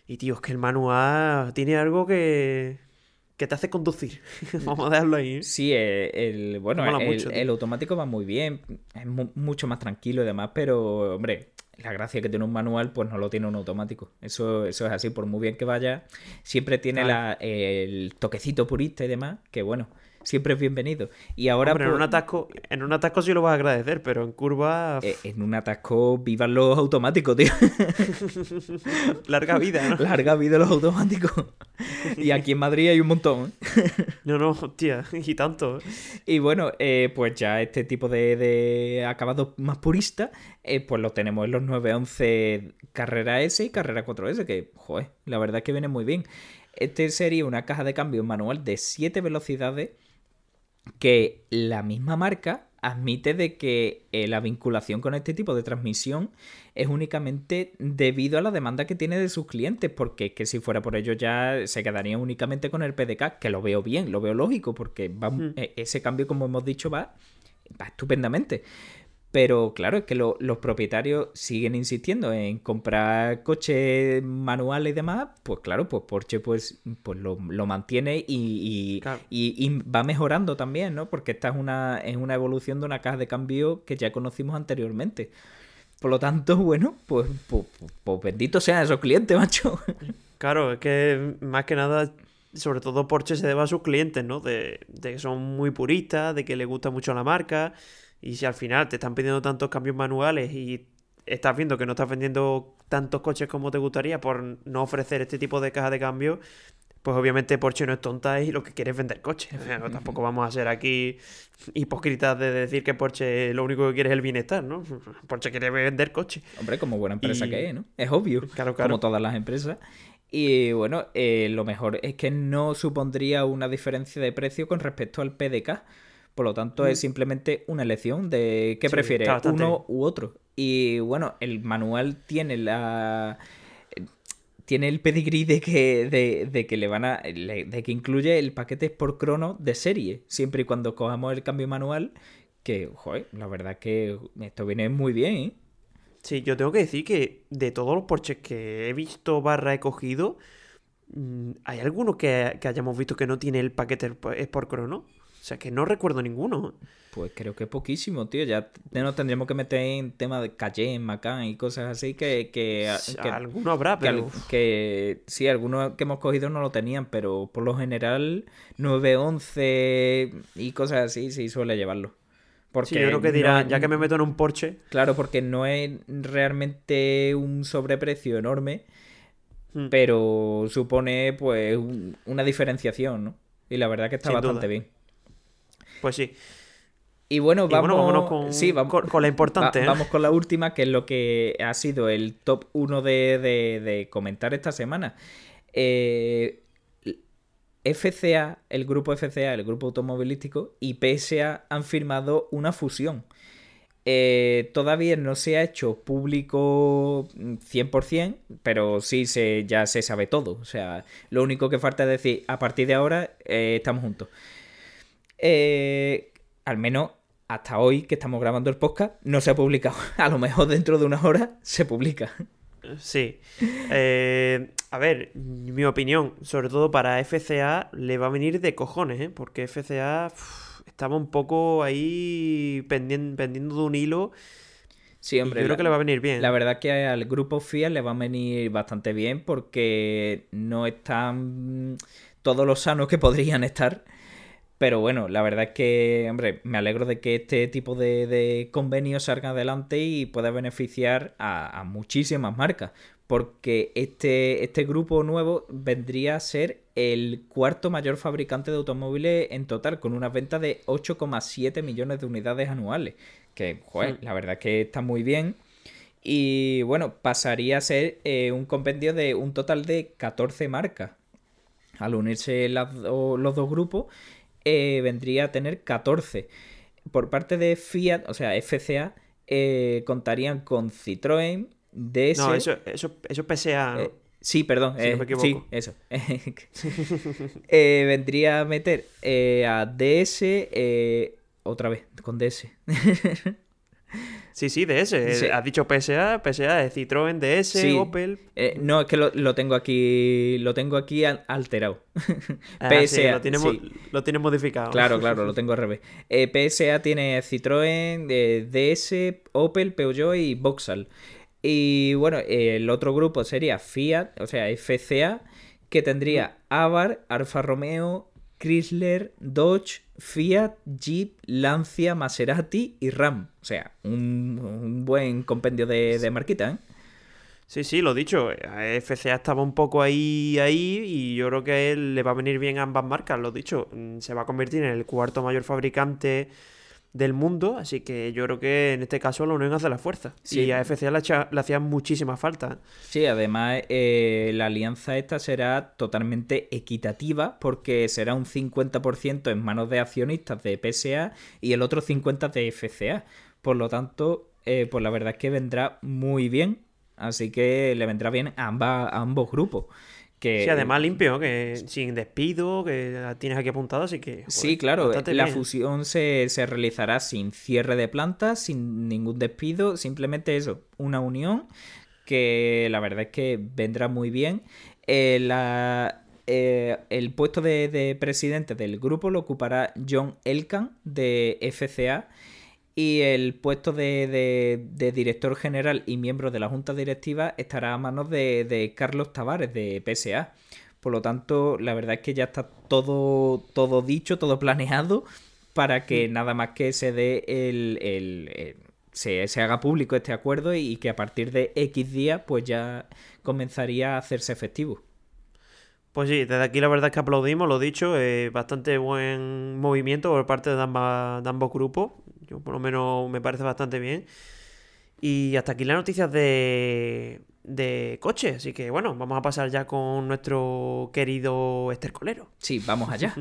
Y tío, es que el manual tiene algo que, que te hace conducir. Vamos a dejarlo ahí. Sí, eh, el, bueno, el, automático va muy bien, es mucho más tranquilo y demás, pero hombre, la gracia que tiene un manual, pues no lo tiene un automático. Eso, eso es así, por muy bien que vaya, siempre tiene la, el toquecito purista y demás, que bueno, siempre es bienvenido. Y ahora. en, un pues, atasco, en un atasco sí lo vas a agradecer, pero en curva. Eh, en un atasco vivan los automáticos, tío. Larga vida, ¿no? Larga vida los automáticos. y aquí en Madrid hay un montón. ¿eh? no, no, hostia, y tanto. ¿eh? Y bueno, pues ya este tipo de, de acabado más purista, pues lo tenemos en los 911 Carrera S y Carrera 4S, que, joder, la verdad es que viene muy bien. Este sería una caja de cambio manual de 7 velocidades que la misma marca admite de que eh, la vinculación con este tipo de transmisión es únicamente debido a la demanda que tiene de sus clientes, porque que si fuera por ello ya se quedaría únicamente con el PDK, que lo veo bien, lo veo lógico, porque va, hmm. e, ese cambio, como hemos dicho, va, va estupendamente. Pero claro, es que los propietarios siguen insistiendo en comprar coches manuales y demás. Pues claro, pues Porsche pues, pues lo, mantiene y, va mejorando también, ¿no? Porque esta es una, es una evolución de una caja de cambio que ya conocimos anteriormente. Por lo tanto, bueno, pues, pues, pues bendito sean esos clientes, macho. Claro, es que más que nada sobre todo Porsche se debe a sus clientes, ¿no? De, de, que son muy puristas, de que les gusta mucho la marca y si al final te están pidiendo tantos cambios manuales y estás viendo que no estás vendiendo tantos coches como te gustaría por no ofrecer este tipo de caja de cambio, pues obviamente Porsche no es tonta y lo que quiere es vender coches. tampoco vamos a ser aquí hipócritas de decir que Porsche lo único que quiere es el bienestar, ¿no? Porsche quiere vender coches. Hombre, como buena empresa que es, ¿no? Es obvio. Claro, claro. Como todas las empresas. Y bueno, eh, lo mejor es que no supondría una diferencia de precio con respecto al PDK por lo tanto, es simplemente una elección de qué prefiere, uno u otro. Y bueno, el manual tiene la tiene el pedigrí de que, de, que le van a. de que incluye el paquete por crono de serie. Siempre y cuando cojamos el cambio manual. Que, joder, la verdad que esto viene muy bien, ¿eh? Sí, yo tengo que decir que de todos los Porsches que he visto barra he cogido, mm, ¿hay alguno que, que hayamos visto que no tiene el paquete por crono? O sea, que no recuerdo ninguno. Pues creo que poquísimo, tío. Ya nos tendríamos que meter en tema de Cayenne, Macan y cosas así que... que, alguno habrá, pero... Que, sí, algunos que hemos cogido no lo tenían, pero por lo general 911 y cosas así sí suele llevarlo. Porque sí, yo creo que dirá, ya que me meto en un Porsche... Claro, porque no es realmente un sobreprecio enorme, hmm. pero supone pues una diferenciación, ¿no? Y la verdad que está bastante bien. Pues sí. Y bueno, vamos, con, sí, vamos, con, la importante. ¿eh? Vamos con la última, que es lo que ha sido el top 1 de, comentar esta semana. Eh, FCA, el grupo FCA, el grupo automovilístico, y PSA han firmado una fusión. Eh, todavía no se ha hecho público 100%, pero sí se, ya se sabe todo. O sea, lo único que falta es decir, a partir de ahora eh, estamos juntos. Eh, al menos hasta hoy que estamos grabando el podcast, no se ha publicado. A lo mejor dentro de unas horas se publica. Sí. a ver, mi opinión, sobre todo para FCA, le va a venir de cojones, ¿eh? Porque FCA estaba un poco ahí pendiendo, de un hilo. Sí, hombre. Yo creo que le va a venir bien. La verdad que al grupo Fiat le va a venir bastante bien porque no están todos los sanos que podrían estar. Pero bueno, la verdad es que, hombre, me alegro de que este tipo de, convenios salgan adelante y pueda beneficiar a, a muchísimas marcas porque este, este grupo nuevo vendría a ser el cuarto mayor fabricante de automóviles en total, con una venta de 8,7 millones de unidades anuales. Que, joder, la verdad es que está muy bien. Y bueno, pasaría a ser eh, un compendio de un total de 14 marcas. Al unirse los dos grupos, eh, vendría a tener 14. Por parte de Fiat, o sea, FCA, eh, contarían con Citroën, DS. No, eso, eso, eso PSA. Eh, sí, perdón. Eh, sí, eso. Eh, vendría a meter a DS. otra vez, con DS. Sí, sí, DS. Has dicho PSA, PSA es Citroën, DS, Opel. no, es que lo, tengo aquí. Lo tengo aquí alterado. Ah, PSA. lo, tiene, lo tiene modificado. Claro, claro, lo tengo al revés. PSA tiene Citroën, DS, Opel, Peugeot y Vauxhall. Y bueno, el otro grupo sería Fiat, o sea, FCA, que tendría Avar, Alfa Romeo, Chrysler, Dodge, Fiat, Jeep, Lancia, Maserati y Ram. O sea, un, buen compendio de, de marquita, ¿eh? Sí, sí, lo dicho. FCA estaba un poco ahí, ahí, y yo creo que a él le va a venir bien ambas marcas, lo dicho. Mm, se va a convertir en el cuarto mayor fabricante del mundo, así que yo creo que en este caso la unión hace la fuerza. Sí. Y a FCA le, le hacía muchísima falta. Sí, además eh, la alianza esta será totalmente equitativa porque será un 50% en manos de accionistas de PSA y el otro 50% de FCA. Por lo tanto, eh, pues la verdad es que vendrá muy bien, así que le vendrá bien a, a ambos grupos. Sí, además limpio, que sin despido, que tienes aquí apuntado, así que... sí, claro, la fusión se, realizará sin cierre de plantas, sin ningún despido, simplemente eso, una unión que la verdad es que vendrá muy bien. Eh, eh, el puesto de, de, presidente del grupo lo ocupará John Elkan de FCA y el puesto de, director general y miembro de la junta directiva estará a manos de, Carlos Tavares de PSA. Por lo tanto, la verdad es que ya está todo, todo dicho, todo planeado para que mm. nada más que se dé el, se, se, haga público este acuerdo y que a partir de X días pues ya comenzaría a hacerse efectivo. Pues sí, desde aquí la verdad es que aplaudimos, lo dicho, eh, bastante buen movimiento por parte de, de ambos grupos. Yo por lo menos me parece bastante bien. Y hasta aquí las noticias de, de coche. Así que bueno, vamos a pasar ya con nuestro querido estercolero. Sí, vamos allá.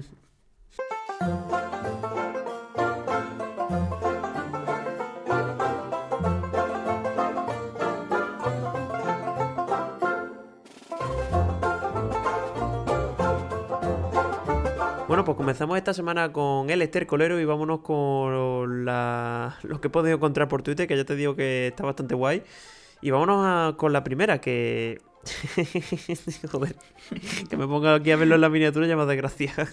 Bueno, pues comenzamos esta semana con el Esther Colero y vámonos con la... lo que he podido encontrar por Twitter, que ya te digo que está bastante guay. Y vámonos con la primera, que... Joder, que me ponga aquí a verlo en la miniatura ya de gracia.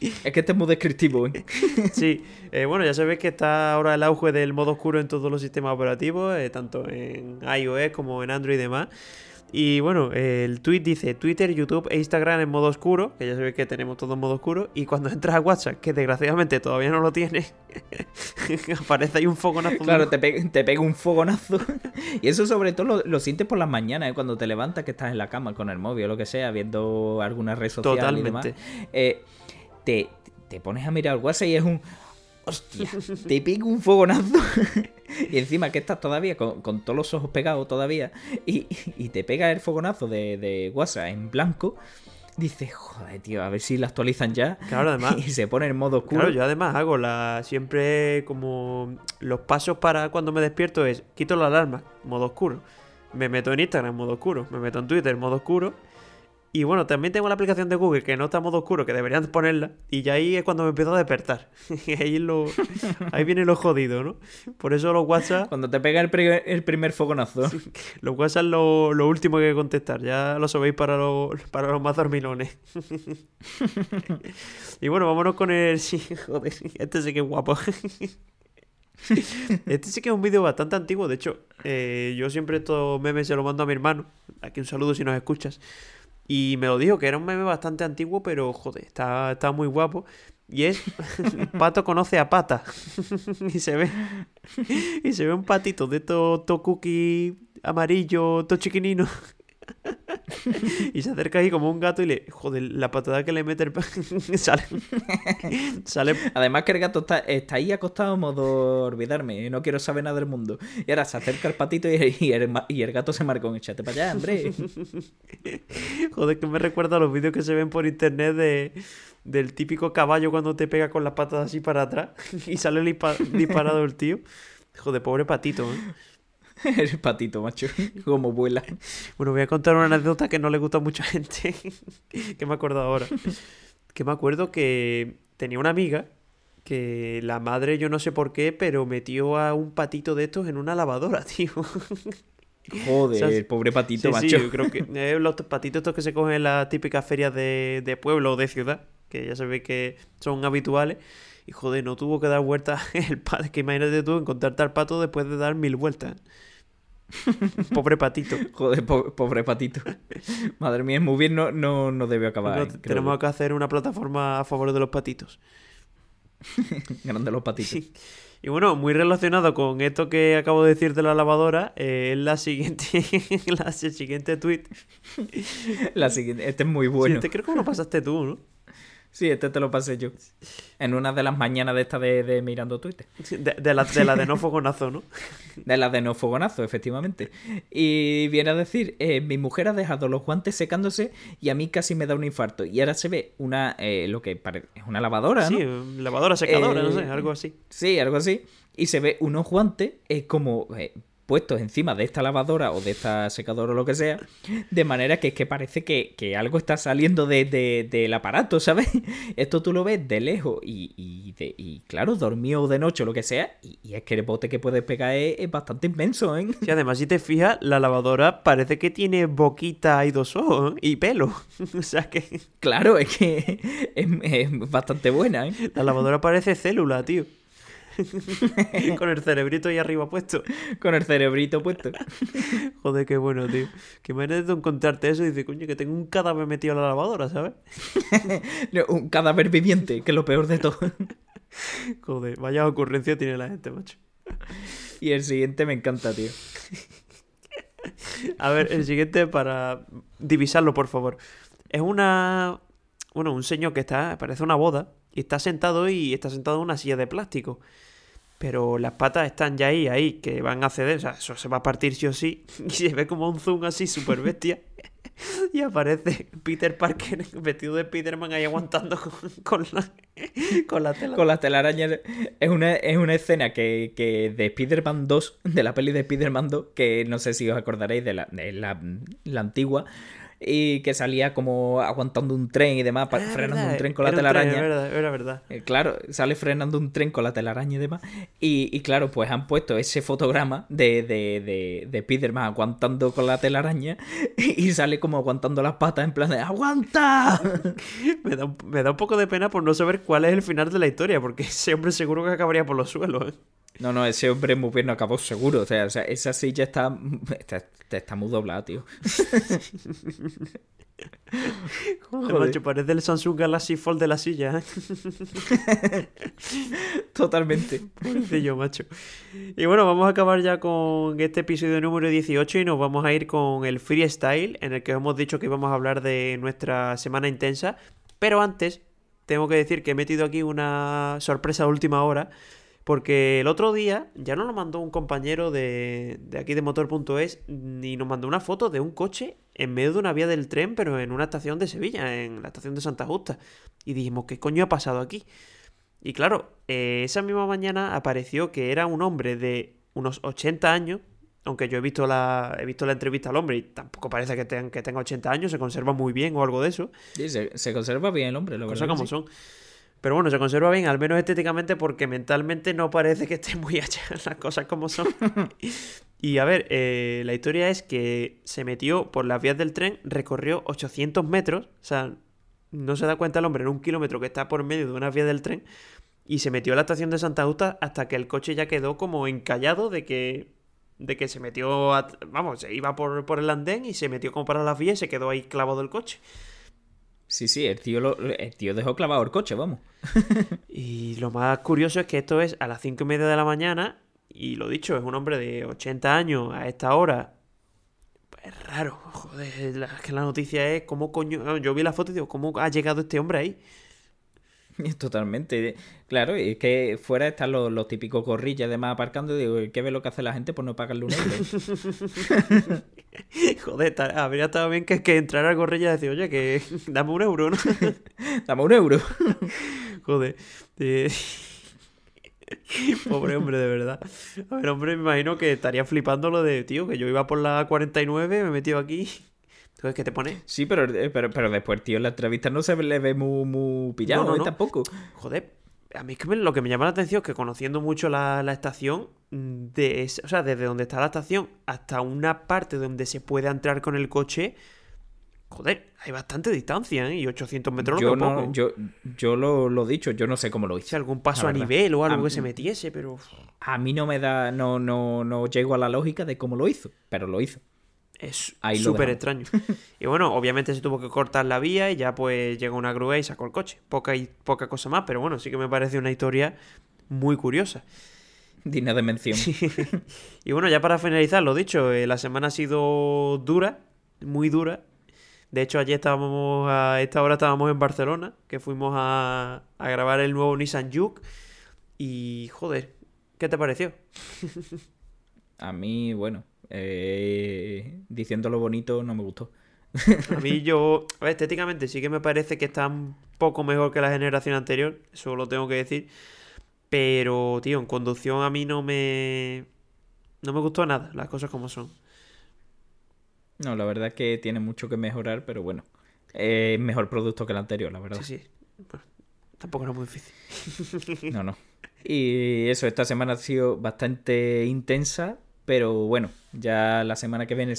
Es que este es muy descriptivo, ¿eh? Sí, eh, bueno, ya sabéis que está ahora el auge del modo oscuro en todos los sistemas operativos, eh, tanto en iOS como en Android y demás. Y bueno, el tweet dice Twitter, YouTube e Instagram en modo oscuro, que ya sabéis que tenemos todo en modo oscuro. Y cuando entras a WhatsApp, que desgraciadamente todavía no lo tiene, aparece ahí un fogonazo. Claro, te, pega un fogonazo. y eso sobre todo lo, sientes por las mañanas, ¿eh? cuando te levantas que estás en la cama con el móvil o lo que sea, viendo alguna red social Totalmente. y demás. Eh, te, te pones a mirar WhatsApp y es un hostia, te pega un fogonazo. y encima que estás todavía con, todos los ojos pegados todavía. Y, te pega el fogonazo de, WhatsApp en blanco. dice, joder, tío, a ver si la actualizan ya. Claro, además. Y se pone en modo oscuro. Claro, yo además hago la. Siempre como. Los pasos para cuando me despierto es. Quito la alarma, modo oscuro. Me meto en Instagram, modo oscuro. Me meto en Twitter, modo oscuro. Y bueno, también tengo la aplicación de Google que no está en modo oscuro, que deberían ponerla. Y ya ahí es cuando me empiezo a despertar. ahí, lo, ahí viene lo jodido, ¿no? Por eso los WhatsApp. Cuando te pega el, el primer fogonazo. los WhatsApp lo, lo último que hay que contestar. Ya lo sabéis para, los, para los más dormilones. y bueno, vámonos con el. Sí, joder, este sí que es guapo. Este sí que es un vídeo bastante antiguo. De hecho, eh, yo siempre estos memes se los mando a mi hermano. Aquí un saludo si nos escuchas. Y me lo dijo que era un meme bastante antiguo, pero joder, está, está muy guapo. Y es Pato conoce a Pata. y se ve. Y se ve un patito de todo, todo cookie amarillo, todo chiquinino. y se acerca ahí como un gato y le. Joder, la patada que le mete el. sale. sale. Además, que el gato está, está ahí acostado modo olvidarme. No quiero saber nada del mundo. Y ahora se acerca el patito y, el, gato se marca con échate para allá, hombre. Joder, que me recuerda a los vídeos que se ven por internet de, del típico caballo cuando te pega con las patas así para atrás y sale disparado el tío. Joder, pobre patito, ¿eh? El patito, macho. Como vuela. Bueno, voy a contar una anécdota que no le gusta a mucha gente. que me acuerdo ahora. Que me acuerdo que tenía una amiga que la madre, yo no sé por qué, pero metió a un patito de estos en una lavadora, tío. Joder, pobre patito, macho. Sí, yo creo que eh, los patitos estos que se cogen en las típicas ferias de, de pueblo o de ciudad, que ya se ve que son habituales. Y joder, no tuvo que dar vueltas el padre. Que imagínate tú encontrarte al pato después de dar mil vueltas. pobre patito. Joder, pobre patito. Madre mía, muy bien no, no, no debe acabar. tenemos que hacer una plataforma a favor de los patitos. Grande los patitos. Y bueno, muy relacionado con esto que acabo de decir de la lavadora, eh, es la siguiente, la, siguiente tweet. La siguiente, este es muy bueno. este creo que lo pasaste tú, ¿no? Sí, este te lo pasé yo. En una de las mañanas de esta de, mirando Twitter. De, la, de la de no fogonazo, ¿no? De la de no fogonazo, efectivamente. Y viene a decir, eh, mi mujer ha dejado los guantes secándose y a mí casi me da un infarto. Y ahora se ve una, eh, lo que parece, es una lavadora, ¿no? Sí, lavadora secadora, no sé, eh, algo así. Sí, algo así. Y se ve unos guantes como puestos encima de esta lavadora o de esta secadora o lo que sea, de manera que es que parece que, algo está saliendo de, del aparato, ¿sabes? Esto tú lo ves de lejos y, y, claro, dormido de noche o lo que sea, y, es que el bote que puedes pegar es, bastante inmenso, ¿eh? Sí, además si te fijas, la lavadora parece que tiene boquita y dos ojos ¿eh? y pelo. o sea que... Claro, es que es, es bastante buena, ¿eh? La lavadora parece célula, tío. Con el cerebrito ahí arriba puesto. Con el cerebrito puesto. Joder, qué bueno, tío. Que me de encontrarte eso y dice, coño, que tengo un cadáver metido en la lavadora, ¿sabes? un cadáver viviente, que es lo peor de todo. Joder, vaya ocurrencia tiene la gente, macho. Y el siguiente me encanta, tío. A ver, el siguiente para divisarlo, por favor. Es una. Bueno, un señor que está. Parece una boda. Y está sentado y está sentado en una silla de plástico. Pero las patas están ya ahí, ahí, que van a ceder. O sea, eso se va a partir sí o sí. Y se ve como un zoom así, súper bestia. y aparece Peter Parker vestido de Spiderman ahí aguantando con, la, con la tela. Con las telarañas. Es una, es una escena que, que de Spider-Man 2, de la peli de Spider-Man 2, que no sé si os acordaréis de la, de la, la antigua y que salía como aguantando un tren y demás, ah, frenando un tren con la telaraña. era verdad, era verdad. Eh, claro, sale frenando un tren con la telaraña y demás. Y, claro, pues han puesto ese fotograma de, de, de, de Spiderman aguantando con la telaraña y sale como aguantando las patas en plan de ¡Aguanta! me, da, me da un poco de pena por no saber cuál es el final de la historia, porque ese hombre seguro que acabaría por los suelos. ¿eh? No, no, ese hombre muy bien no acabó seguro. O sea, esa silla está, está, está muy doblada, tío. Joder, macho, parece el Samsung Galaxy Fold de la silla. ¿eh? Totalmente. yo, macho. Y bueno, vamos a acabar ya con este episodio número 18 y nos vamos a ir con el freestyle, en el que hemos dicho que íbamos a hablar de nuestra semana intensa. Pero antes, tengo que decir que he metido aquí una sorpresa de última hora porque el otro día ya nos lo mandó un compañero de, de aquí de motor.es y nos mandó una foto de un coche en medio de una vía del tren, pero en una estación de Sevilla, en la estación de Santa Justa. Y dijimos, ¿qué coño ha pasado aquí? Y claro, eh, esa misma mañana apareció que era un hombre de unos 80 años, aunque yo he visto la, he visto la entrevista al hombre y tampoco parece que, que tenga 80 años, se conserva muy bien o algo de eso. Sí, se, conserva bien el hombre, lo Cosas como son. Pero bueno, se conserva bien, al menos estéticamente, porque mentalmente no parece que esté muy allá las cosas como son. y a ver, eh, la historia es que se metió por las vías del tren, recorrió 800 metros, o sea, no se da cuenta el hombre en un kilómetro que está por medio de una vía del tren, y se metió a la estación de Santa Justa hasta que el coche ya quedó como encallado de que de que se metió, vamos, se iba por, por el andén y se metió como para las vías y se quedó ahí clavado el coche. Sí, sí, el tío, lo, el tío dejó clavado el coche, vamos. y lo más curioso es que esto es a las cinco y media de la mañana y lo dicho, es un hombre de 80 años a esta hora. Es raro, joder, es que la noticia es cómo coño... Yo vi la foto y digo, ¿cómo ha llegado este hombre ahí? Totalmente. Claro, y es que fuera están los, típicos gorrillas además aparcando y digo, ¿qué ve lo que hace la gente por no pagarle un euro? Joder, habría estado bien que, que entrara gorrilla y decir, oye, que dame un euro, ¿no? dame un euro. Joder. Pobre hombre, de verdad. A ver, hombre, me imagino que estaría flipando lo de, tío, que yo iba por la 49, me he metido aquí entonces, ¿qué te pone? Sí, pero, eh, pero, pero después, tío, en la entrevista no se le ve muy, muy pillado, no, no, tampoco. Joder, a mí es que lo que me llama la atención es que conociendo mucho la, estación, mm, o sea, desde donde está la estación hasta una parte donde se puede entrar con el coche, joder, hay bastante distancia, ¿eh? Y 800 metros yo no, Yo, yo lo, he dicho, yo no sé cómo lo hice. algún paso a nivel o algo que se metiese, pero... A mí no me da, no, no, no llego a la lógica de cómo lo hizo, pero lo hizo. Es súper extraño. y bueno, obviamente se tuvo que cortar la vía y ya pues llegó una grúa y sacó el coche. Poca, y, poca cosa más, pero bueno, sí que me parece una historia muy curiosa. Digna de mención. y bueno, ya para finalizar, lo dicho, eh, la semana ha sido dura, muy dura. De hecho, ayer estábamos, a esta hora estábamos en Barcelona, que fuimos a, a grabar el nuevo Nissan Juke. Y joder, ¿qué te pareció? a mí, bueno, eh, diciéndolo bonito no me gustó. A mí yo, estéticamente sí que me parece que está un poco mejor que la generación anterior, eso lo tengo que decir. Pero, tío, en conducción a mí no me... No me gustó nada, las cosas como son. No, la verdad es que tiene mucho que mejorar, pero bueno. Es mejor producto que el anterior, la verdad. Sí, sí. tampoco era muy difícil. No, no. Y eso, esta semana ha sido bastante intensa pero bueno, ya la semana que viene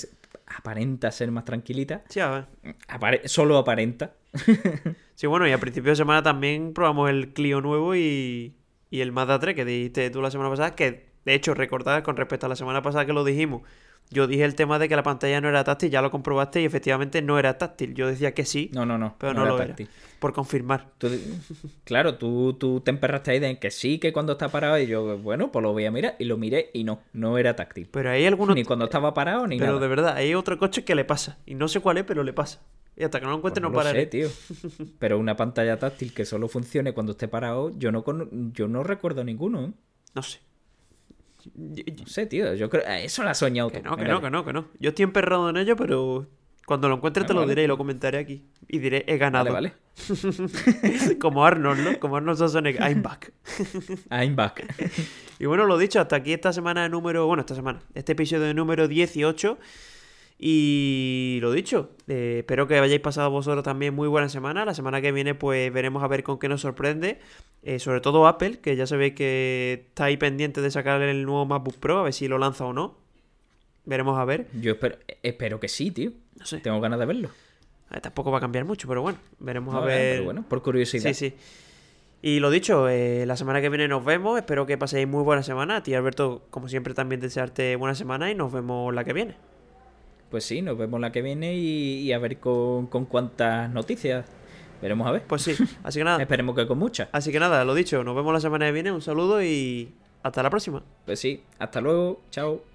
aparenta ser más tranquilita. Sí, a ver. solo aparenta. sí, bueno, y a principio de semana también probamos el Clio nuevo y, y el Mazda 3 que dijiste tú la semana pasada, que de hecho recordad con respecto a la semana pasada que lo dijimos, yo dije el tema de que la pantalla no era táctil, ya lo comprobaste y efectivamente no era táctil. Yo decía que sí. No, no, no. Pero no, lo táctil. Por confirmar. claro, tú, tú te emperraste ahí de que sí, que cuando está parado. Y yo, bueno, pues lo voy a mirar. Y lo miré y no, no era táctil. Pero hay algunos. Ni cuando estaba parado ni nada. Pero de verdad, hay otro coche que le pasa. Y no sé cuál es, pero le pasa. Y hasta que no lo encuentre pues no, no Sé, tío. Pero una pantalla táctil que solo funcione cuando esté parado, yo no, yo no recuerdo ninguno. ¿eh? No sé. No sé, tío, yo creo. Eso lo ha soñado que no, que no, que no, que no. Yo estoy emperrado en ello, pero cuando lo encuentre te lo diré y lo comentaré aquí. Y diré, he ganado. Vale, Como Arnold, ¿no? Como Arnold Schwarzenegger. I'm back. I'm back. y bueno, lo dicho, hasta aquí esta semana de número. Bueno, esta semana. Este episodio de número 18. Y lo dicho, eh, espero que hayáis pasado vosotros también muy buena semana. La semana que viene, pues veremos a ver con qué nos sorprende. Eh, sobre todo Apple, que ya sabéis que está ahí pendiente de sacar el nuevo MacBook Pro, a ver si lo lanza o no. Veremos a ver. Yo espero, espero que sí, tío. No sé. Tengo ganas de verlo. tampoco va a cambiar mucho, pero bueno, veremos a ver. Pero bueno, por curiosidad. Sí, sí. Y lo dicho, eh, la semana que viene nos vemos. Espero que paséis muy buena semana. A ti, Alberto, como siempre, también desearte buena semana y nos vemos la que viene. Pues sí, nos vemos la que viene y, a ver con, con cuántas noticias Veremos a ver. Pues sí, así que nada. Esperemos que con muchas. Así que nada, lo dicho, nos vemos la semana que viene. Un saludo y hasta la próxima. Pues sí, hasta luego. Chao.